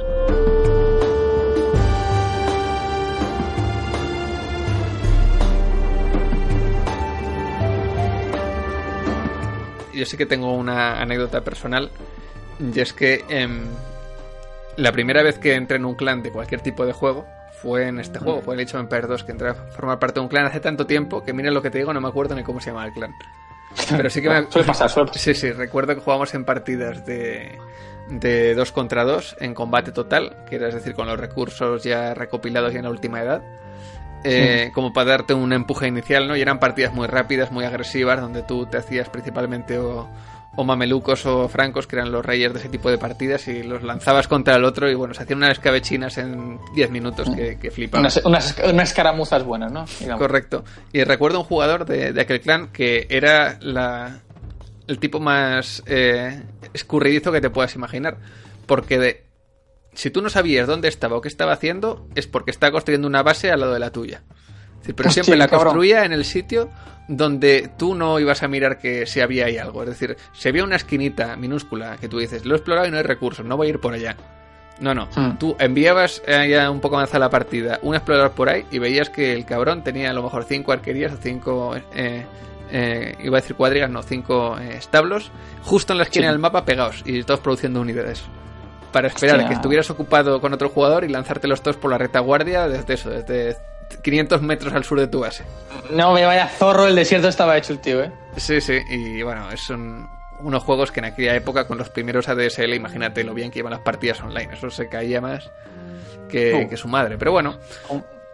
yo sí que tengo una anécdota personal. Y es que em, la primera vez que entré en un clan de cualquier tipo de juego fue en este juego, fue el Age of Empires 2, que entré a formar parte de un clan hace tanto tiempo que miren lo que te digo, no me acuerdo ni cómo se llama el clan. Pero sí que me... Suele pasar, pasar. Sí, sí, recuerdo que jugábamos en partidas de, de 2 contra 2 en combate total, que era es decir, con los recursos ya recopilados ya en la última edad. eh, como para darte un empuje inicial, ¿no? Y eran partidas muy rápidas, muy agresivas, donde tú te hacías principalmente o, o mamelucos o francos, que eran los reyes de ese tipo de partidas, y los lanzabas contra el otro, y bueno, se hacían unas escabechinas en 10 minutos que, que flipaban. Unas, unas, unas escaramuzas buenas, ¿no? Digamos. Correcto. Y recuerdo un jugador de, de aquel clan que era la, el tipo más eh, escurridizo que te puedas imaginar. Porque de, si tú no sabías dónde estaba o qué estaba haciendo, es porque estaba construyendo una base al lado de la tuya. Pero siempre la construía en el sitio donde tú no ibas a mirar que si había ahí algo. Es decir, si había una esquinita minúscula que tú dices, lo he explorado y no hay recursos, no voy a ir por allá. No, no. Hmm. Tú enviabas eh, ya un poco avanzada la partida un explorador por ahí y veías que el cabrón tenía a lo mejor cinco arquerías o cinco. eh, eh, iba a decir cuadrigas, no, cinco eh, establos, justo en la esquina Sí. del mapa pegados y todos produciendo unidades. Para esperar Hostia. que estuvieras ocupado con otro jugador y lanzártelos todos por la retaguardia desde eso, desde 500 metros al sur de tu base. No me vaya zorro, el desierto estaba hecho el tío, ¿eh? Sí, sí, y bueno, son unos juegos que en aquella época con los primeros ADSL, imagínate lo bien que iban las partidas online, eso se caía más que, Uh. que su madre, pero bueno,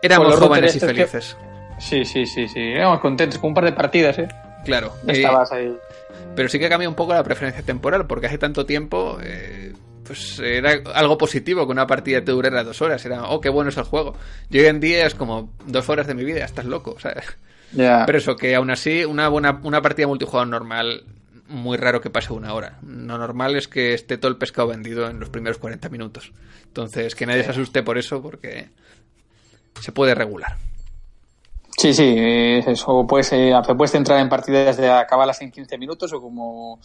éramos jóvenes y que- felices, Sí, sí, sí, sí. Éramos contentos con un par de partidas, ¿eh? claro. Estabas ahí. pero sí que cambia un poco la preferencia temporal, porque hace tanto tiempo, eh, pues era algo positivo que una partida te durara dos horas, era, oh, qué bueno es el juego. Y hoy en día es como dos horas de mi vida, estás loco, sea, Ya. Pero eso, que aún así, una buena una partida multijugador normal, muy raro que pase una hora. Lo normal es que esté todo el pescado vendido en los primeros 40 minutos. Entonces, que nadie se asuste por eso, porque se puede regular. Sí, sí, es eso. Puedes, eh, puedes entrar en partidas de acabarlas en 15 minutos o como.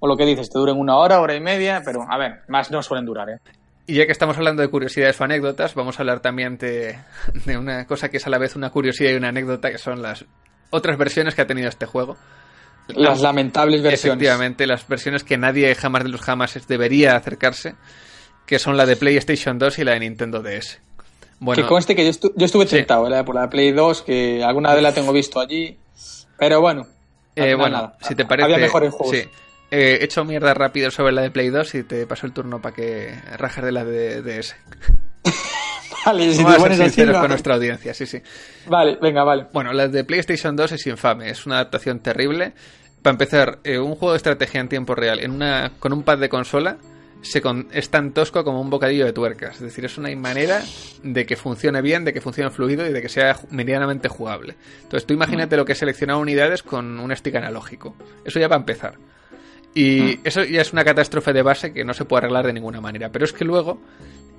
O lo que dices, te duren una hora, hora y media, pero a ver, más no suelen durar, ¿eh? Y ya que estamos hablando de curiosidades o anécdotas, vamos a hablar también de, de una cosa que es a la vez una curiosidad y una anécdota, que son las otras versiones que ha tenido este juego. Las lamentables versiones. Efectivamente, las versiones que nadie jamás de los jamás debería acercarse, que son la de PlayStation 2 y la de Nintendo DS. Bueno, que conste que yo, estu- yo estuve tentado ¿eh? por la Play 2, que alguna vez la tengo visto allí, pero bueno. eh, bueno, nada. si te parece... Había mejores juegos. sí. Eh, he hecho mierda rápido sobre la de Play 2 y te paso el turno para que rajes de la de DS. Vale, si te a pones así, con nuestra audiencia, sí, sí. Vale, venga, vale. Bueno, la de PlayStation 2 es infame, es una adaptación terrible. Para empezar, eh, un juego de estrategia en tiempo real en una, con un pad de consola se con- es tan tosco como un bocadillo de tuercas. Es decir, es una manera de que funcione bien, de que funcione fluido y de que sea medianamente jugable. Entonces, tú imagínate lo que es seleccionar unidades con un stick analógico. Eso ya va a empezar. Y eso ya es una catástrofe de base que no se puede arreglar de ninguna manera. Pero es que luego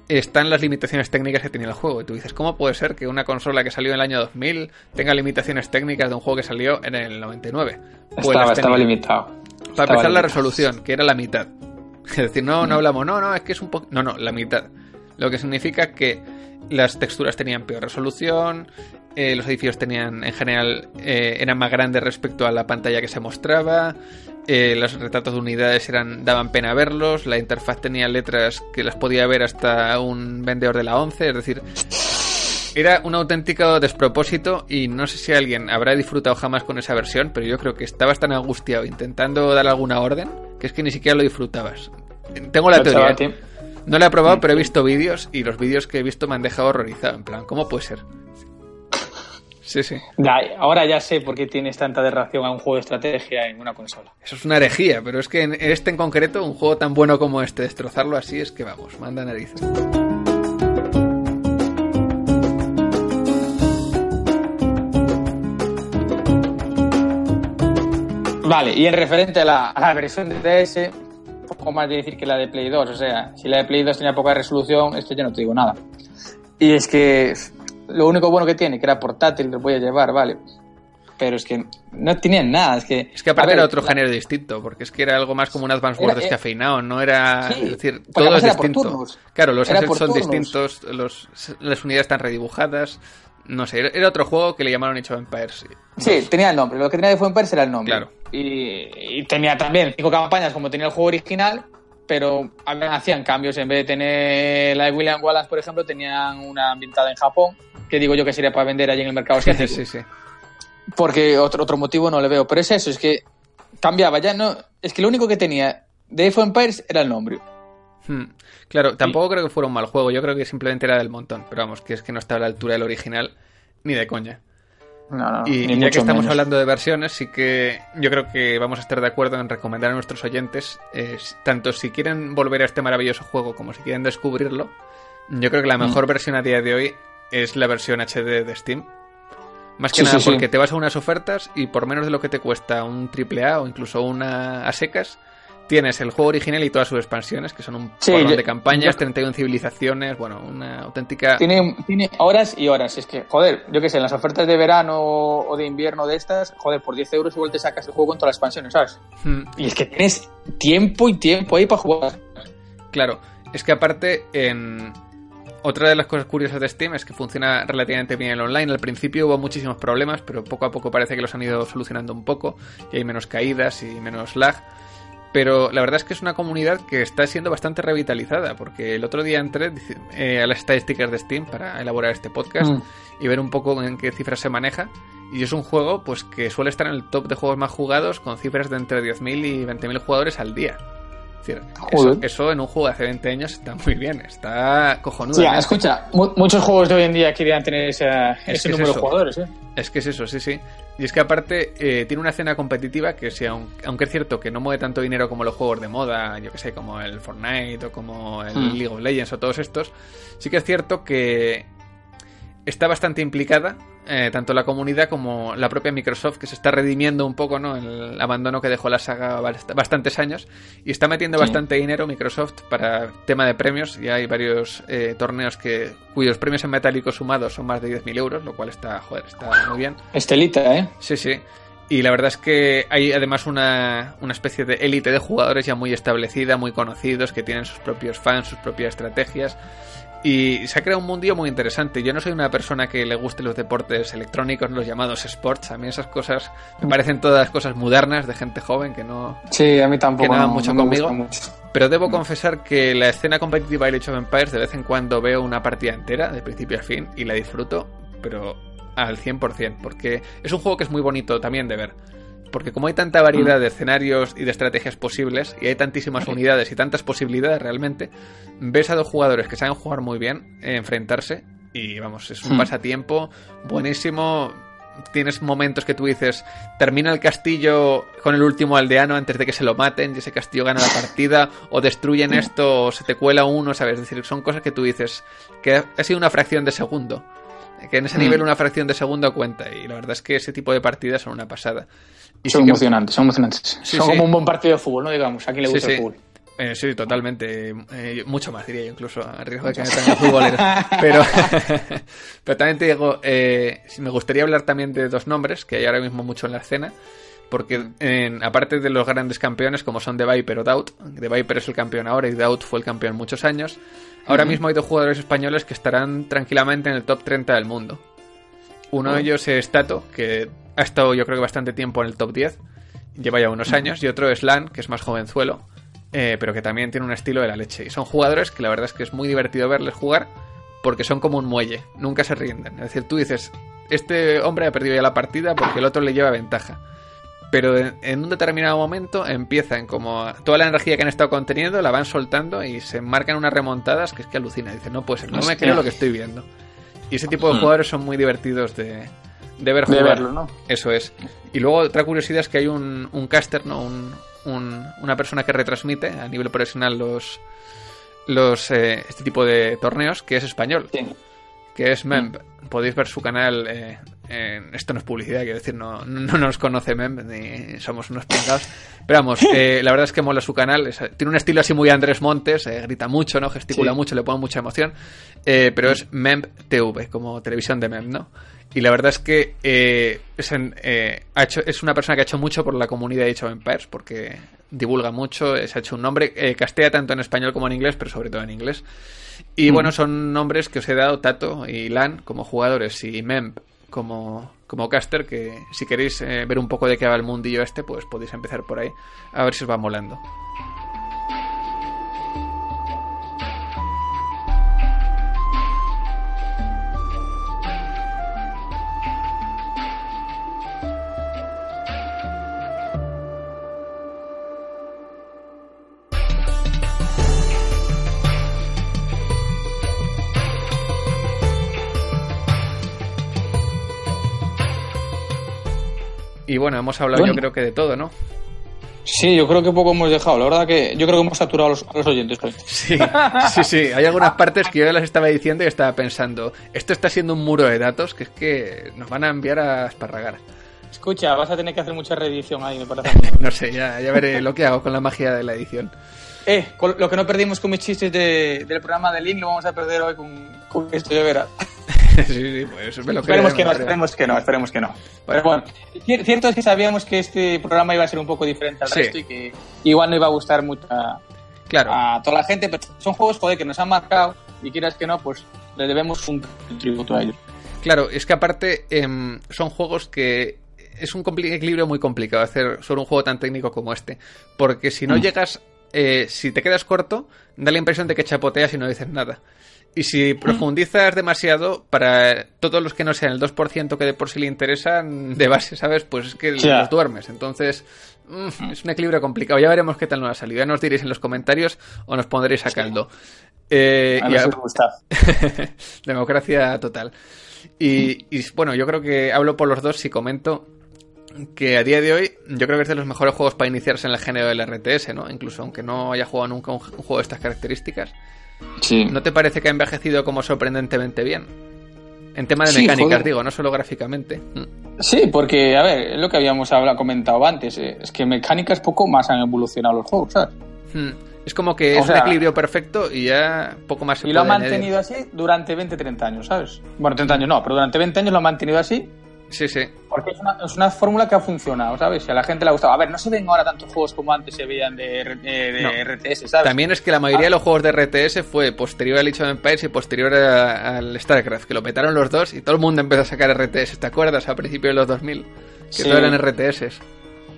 están las limitaciones técnicas que tenía el juego. Y tú dices, ¿cómo puede ser que una consola que salió en el año 2000 tenga limitaciones técnicas de un juego que salió en el 99? Pues estaba, estaba limitado. Para Estaba empezar, la resolución, que era la mitad. Es decir, no, no hablamos, no, no, es que es un poco. No, no, la mitad. Lo que significa que las texturas tenían peor resolución, eh, los edificios tenían, en general, eh, eran más grandes respecto a la pantalla que se mostraba, eh, los retratos de unidades eran daban pena verlos, la interfaz tenía letras que las podía ver hasta un vendedor de la 11, es decir, era un auténtico despropósito y no sé si alguien habrá disfrutado jamás con esa versión, pero yo creo que estabas tan angustiado intentando dar alguna orden que es que ni siquiera lo disfrutabas. Tengo la teoría. No lo he probado, pero he visto vídeos y los vídeos que he visto me han dejado horrorizado. En plan, ¿cómo puede ser? Sí, sí. ahora ya sé por qué tienes tanta aberración a un juego de estrategia en una consola. Eso es una herejía, pero es que en este en concreto, un juego tan bueno como este, destrozarlo así es que vamos, manda narices. Vale, y en referente a la, versión de DS, poco más de decir que la de Play 2. O sea, si la de Play 2 tenía poca resolución, esto ya no te digo nada. Y es que lo único bueno que tiene, que era portátil, lo podía llevar, vale. Pero es que no tenían nada. Es que, es que aparte era otro género distinto, porque es que era algo más como un Advance Wars descafeinado, no era. es decir, todo es distinto. Claro, los assets son distintos, los, las unidades están redibujadas. No sé, era otro juego que le llamaron Age of Empires. Sí, tenía el nombre. Lo que tenía de Empires era el nombre. Claro. Y, y, tenía también cinco campañas como tenía el juego original, pero hacían cambios. En vez de tener la de William Wallace, por ejemplo, tenían una ambientada en Japón que digo yo que sería para vender allí en el mercado asiático. sí, sí. Porque otro, otro motivo no le veo. Pero es eso, es que cambiaba ya, no. Es que lo único que tenía de Age Empires era el nombre. Hmm. Claro, tampoco creo que fuera un mal juego, yo creo que simplemente era del montón, pero vamos, que es que no está a la altura del original ni de coña. No, no, y ya que estamos hablando de versiones, sí que yo creo que vamos a estar de acuerdo en recomendar a nuestros oyentes, tanto si quieren volver a este maravilloso juego como si quieren descubrirlo, yo creo que la hmm. mejor versión a día de hoy es la versión HD de Steam. Más que nada porque te vas a unas ofertas y por menos de lo que te cuesta un AAA o incluso una a secas, tienes el juego original y todas sus expansiones, que son un sí, de campañas, 31 civilizaciones, bueno, una auténtica... Tiene, tiene horas y horas, es que, joder, yo qué sé, en las ofertas de verano o de invierno de estas, joder, por 10 euros igual te sacas el juego con todas las expansiones, ¿sabes? Hmm. Y es que tienes tiempo y tiempo ahí para jugar. Claro, es que aparte en otra de las cosas curiosas de Steam es que funciona relativamente bien el online. Al principio hubo muchísimos problemas, pero poco a poco parece que los han ido solucionando un poco y hay menos caídas y menos lag. Pero la verdad es que es una comunidad que está siendo bastante revitalizada, porque el otro día entré eh, a las estadísticas de Steam para elaborar este podcast mm. y ver un poco en qué cifras se maneja. Y es un juego pues que suele estar en el top de juegos más jugados con cifras de entre 10.000 y 20.000 jugadores al día eso, en un juego de hace 20 años está muy bien, está cojonudo. Sí, escucha, muchos juegos de hoy en día querían tener ese, número de jugadores. ¿eh? Es que es eso, sí, sí. Y es que aparte eh, tiene una escena competitiva que, si, aunque es cierto que no mueve tanto dinero como los juegos de moda, yo que sé, como el Fortnite o como el hmm. League of Legends o todos estos, sí que es cierto que está bastante implicada eh, tanto la comunidad como la propia Microsoft, que se está redimiendo un poco, ¿no? El abandono que dejó la saga bastantes años y está metiendo bastante dinero Microsoft para tema de premios. Y hay varios eh, torneos que cuyos premios en metálico sumados son más de 10.000 euros, lo cual está, joder, está muy bien. Estelita, ¿eh? Sí, sí. Y la verdad es que hay además una, una especie de élite de jugadores ya muy establecida, muy conocidos, que tienen sus propios fans, sus propias estrategias. Y se ha creado un mundillo muy interesante. Yo no soy una persona que le guste los deportes electrónicos, los llamados sports. A mí esas cosas me parecen todas cosas modernas de gente joven que no. Sí, a mí tampoco. Que mucho conmigo. Pero debo confesar que la escena competitiva de Age of Empires de vez en cuando veo una partida entera, de principio a fin, y la disfruto, pero al 100%, porque es un juego que es muy bonito también de ver. Porque como hay tanta variedad mm. de escenarios y de estrategias posibles, y hay tantísimas unidades y tantas posibilidades realmente, ves a dos jugadores que saben jugar muy bien, eh, enfrentarse, y vamos, es un mm. pasatiempo buenísimo. Tienes momentos que tú dices, termina el castillo con el último aldeano antes de que se lo maten y ese castillo gana la partida, o destruyen esto, o se te cuela uno, ¿sabes? Es decir, son cosas que tú dices que ha sido una fracción de segundo. Que en ese nivel mm. una fracción de segundo cuenta, y la verdad es que ese tipo de partidas son una pasada son emocionantes, son emocionantes. son como un buen partido de fútbol, ¿no? Digamos, a quien le gusta el fútbol. Eh, sí, totalmente. Eh, mucho más, diría yo, incluso, a riesgo de que me tenga futbolero. Pero, pero también te digo, eh, me gustaría hablar también de dos nombres que hay ahora mismo mucho en la escena. Porque aparte de los grandes campeones como son The Viper o Doubt, The Viper es el campeón ahora y Doubt fue el campeón muchos años, ahora mismo hay dos jugadores españoles que estarán tranquilamente en el top 30 del mundo. Uno de ellos es Tato, que ha estado yo creo que bastante tiempo en el top 10, lleva ya unos años, y otro es Lan, que es más jovenzuelo, eh, pero que también tiene un estilo de la leche. Y son jugadores que la verdad es que es muy divertido verles jugar porque son como un muelle, nunca se rinden. Es decir, tú dices, este hombre ha perdido ya la partida porque el otro le lleva ventaja. Pero en, un determinado momento empiezan como toda la energía que han estado conteniendo la van soltando y se marcan unas remontadas que es que alucina. Dicen, no, pues no me creo lo que estoy viendo. Y ese tipo de jugadores son muy divertidos de, de ver jugar. verlo, ¿no? Eso es. Y luego otra curiosidad es que hay un, un caster, ¿no? Un, una persona que retransmite a nivel profesional los, los eh, este tipo de torneos que es español. Que es Memb. Podéis ver su canal. Eh, esto no es publicidad, quiero decir, no, no nos conoce Memb ni somos unos pingados. Pero vamos, eh, la verdad es que mola su canal. tiene un estilo así muy Andrés Montes, grita mucho, ¿no? Gesticula mucho, le pone mucha emoción. pero es Memb TV, como televisión de Memb, ¿no? Y la verdad es que eh, es, eh, ha hecho, es una persona que ha hecho mucho por la comunidad de Age of Empires, porque divulga mucho, se ha hecho un nombre, eh, castea tanto en español como en inglés, pero sobre todo en inglés. Y bueno, son nombres que os he dado, Tato y Lan, como jugadores, y Memp como, como caster, que si queréis ver un poco de qué va el mundillo este, pues podéis empezar por ahí, a ver si os va molando. Bueno, hemos hablado yo creo que de todo, ¿no? Sí, yo creo que poco hemos dejado. La verdad que yo creo que hemos saturado a los, a los oyentes. Sí, sí, sí. Hay algunas partes que yo las estaba diciendo y estaba pensando, esto está siendo un muro de datos que es que nos van a enviar a esparragar. Escucha, vas a tener que hacer mucha reedición ahí, me parece. no sé, ya, ya veré lo que hago con la magia de la edición. Eh, lo que no perdimos con mis chistes del programa de Link lo vamos a perder hoy con, con esto, ya verás. sí, sí, pues me lo esperemos que no, esperemos que no, esperemos que no. Pero bueno, cierto es que sabíamos que este programa iba a ser un poco diferente al resto y que igual no iba a gustar mucho a, claro. a toda la gente, pero son juegos joder, que nos han marcado y quieras que no, pues le debemos un tributo a ellos. Claro, es que aparte em, son juegos que es un equilibrio muy complicado hacer sobre un juego tan técnico como este, porque si no mm. llegas eh, si te quedas corto, da la impresión de que chapoteas y no dices nada. Y si profundizas demasiado, para todos los que no sean el 2% que de por sí le interesan, de base, ¿sabes? Pues es que los duermes. Entonces, mm, es un equilibrio complicado. Ya veremos qué tal nos ha salido. Ya nos diréis en los comentarios o nos pondréis a caldo. Eh, a gusta. Democracia total. Y, y bueno, yo creo que hablo por los dos si comento que a día de hoy yo creo que es de los mejores juegos para iniciarse en el género del RTS, ¿no? Incluso aunque no haya jugado nunca un, juego de estas características. Sí. ¿No te parece que ha envejecido como sorprendentemente bien? En tema de mecánicas, digo, no solo gráficamente. Sí, porque, a ver, es lo que habíamos hablado, comentado antes, eh, es que mecánicas poco más han evolucionado los juegos, ¿sabes? Mm. Es como que es un equilibrio perfecto y ya poco más se Y lo ha mantenido así durante 20, 30 años, ¿sabes? Bueno, 30 años no, pero durante 20 años lo ha mantenido así Sí, sí. Porque es una, es una, fórmula que ha funcionado, ¿sabes? Y a la gente le ha gustado. A ver, no se ven ahora tantos juegos como antes se veían de, de, RTS, ¿sabes? También es que la mayoría de los juegos de RTS fue posterior al Age of Empires y posterior al StarCraft, que lo petaron los dos y todo el mundo empezó a sacar RTS. ¿Te acuerdas? A principios de los 2000. Que todo eran RTS.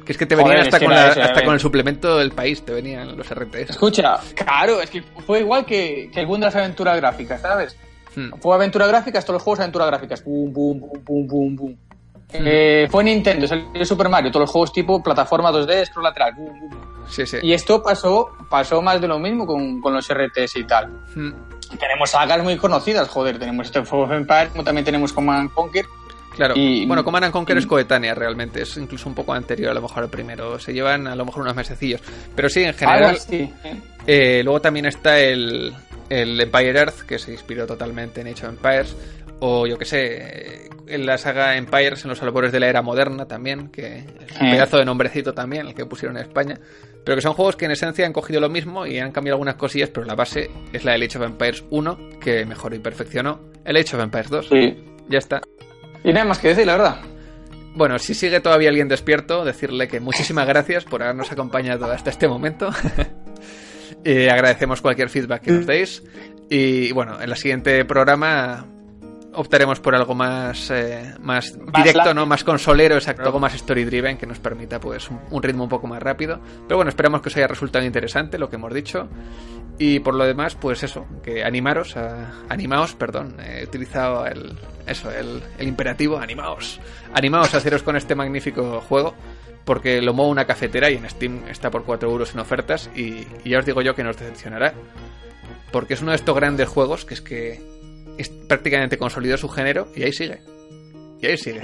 Que es que te venían hasta, con, hasta con el suplemento del país, te venían los RTS. Escucha, claro, es que fue igual que, que el boom de las aventuras gráficas, ¿sabes? Hmm. Fue aventura gráficas, todos los juegos aventura gráficas. Pum, pum, pum, pum, pum, pum. Eh, fue Nintendo, salió Super Mario, todos los juegos tipo plataforma 2D, scroll lateral. Sí, sí. Y esto pasó, pasó más de lo mismo con, con los RTS y tal. Hmm. Tenemos sagas muy conocidas, joder, tenemos este of Empire, como también tenemos Command Conquer. Claro, y, bueno, Command Conquer es coetánea realmente, es incluso un poco anterior a lo mejor al primero, se llevan a lo mejor unos mesecillos. Pero sí, en general. Eh, luego también está el, el Empire Earth, que se inspiró totalmente en Age of Empires, o yo que sé, en la saga Empires, en los albores de la era moderna también, que es un pedazo de nombrecito también, el que pusieron en España, pero que son juegos que en esencia han cogido lo mismo y han cambiado algunas cosillas, pero la base es la del Age of Empires 1, que mejoró y perfeccionó el Age of Empires 2. Sí. Ya está. Y nada más que decir, la verdad. Bueno, si sigue todavía alguien despierto, decirle que muchísimas gracias por habernos acompañado hasta este momento. Y agradecemos cualquier feedback que nos deis. Y bueno, en el siguiente programa optaremos por algo más, eh, más, directo, ¿no? Más consolero, exacto, algo más story driven que nos permita pues un, ritmo un poco más rápido. Pero bueno, esperamos que os haya resultado interesante lo que hemos dicho. Y por lo demás, pues eso, que animaros, a, animaos, perdón, he utilizado el, eso, el, el imperativo, animaos, animaos a haceros con este magnífico juego porque lo muevo una cafetera y en Steam está por 4 euros en ofertas y, y ya os digo yo que no os decepcionará. Porque es uno de estos grandes juegos que es que es prácticamente consolidó su género y ahí sigue. Y ahí sigue.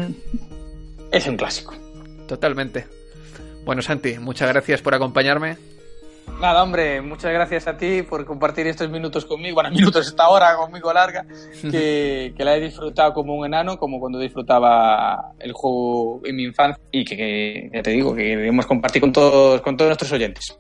Es un clásico. Totalmente. Bueno, Santi, muchas gracias por acompañarme. Nada, hombre, muchas gracias a ti por compartir estos minutos conmigo. Bueno, minutos esta hora conmigo larga, que, que la he disfrutado como un enano, como cuando disfrutaba el juego en mi infancia y que, que ya te digo, que queremos compartir con todos, con todos nuestros oyentes.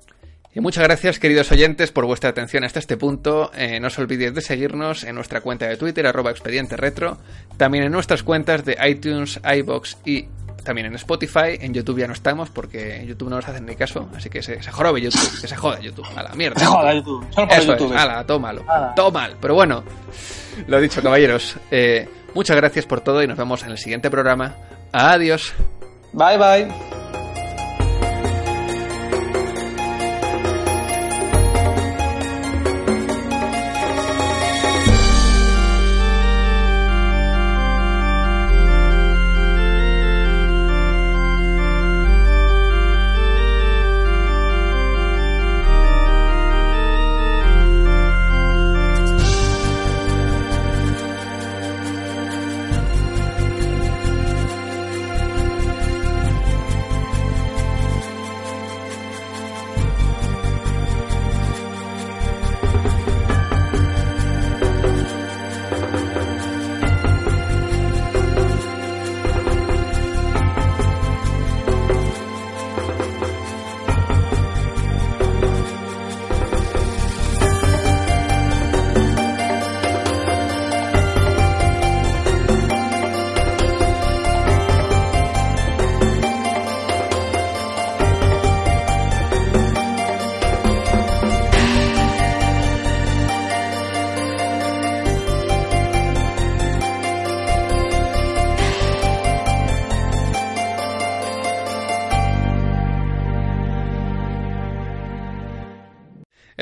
Y muchas gracias, queridos oyentes, por vuestra atención hasta este punto. Eh, no os olvidéis de seguirnos en nuestra cuenta de Twitter, arroba expediente retro, también en nuestras cuentas de iTunes, iBox y también en Spotify. En YouTube ya no estamos porque en YouTube no nos hacen ni caso, así que se, se jorobe YouTube, que se joda YouTube, a la mierda. Se joda YouTube, solo para Eso es, YouTube. ala, tómalo, Ala. tómalo. Pero bueno, lo dicho, caballeros, eh, muchas gracias por todo y nos vemos en el siguiente programa. Adiós. Bye, bye.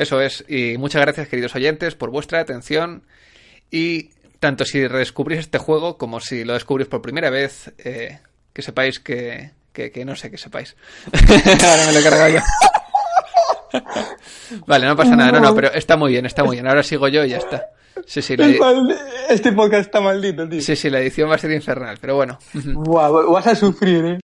Eso es, y muchas gracias queridos oyentes por vuestra atención y tanto si redescubrís este juego como si lo descubrís por primera vez, eh, que sepáis que, que, que no sé, que sepáis. Ahora me lo he cargado yo. vale, no pasa nada, no, no, pero está muy bien, está muy bien. Ahora sigo yo y ya está. Sí, sí, la, Este podcast está maldito, tío. sí, sí, la edición va a ser infernal, pero bueno. Buah, vas a sufrir, eh.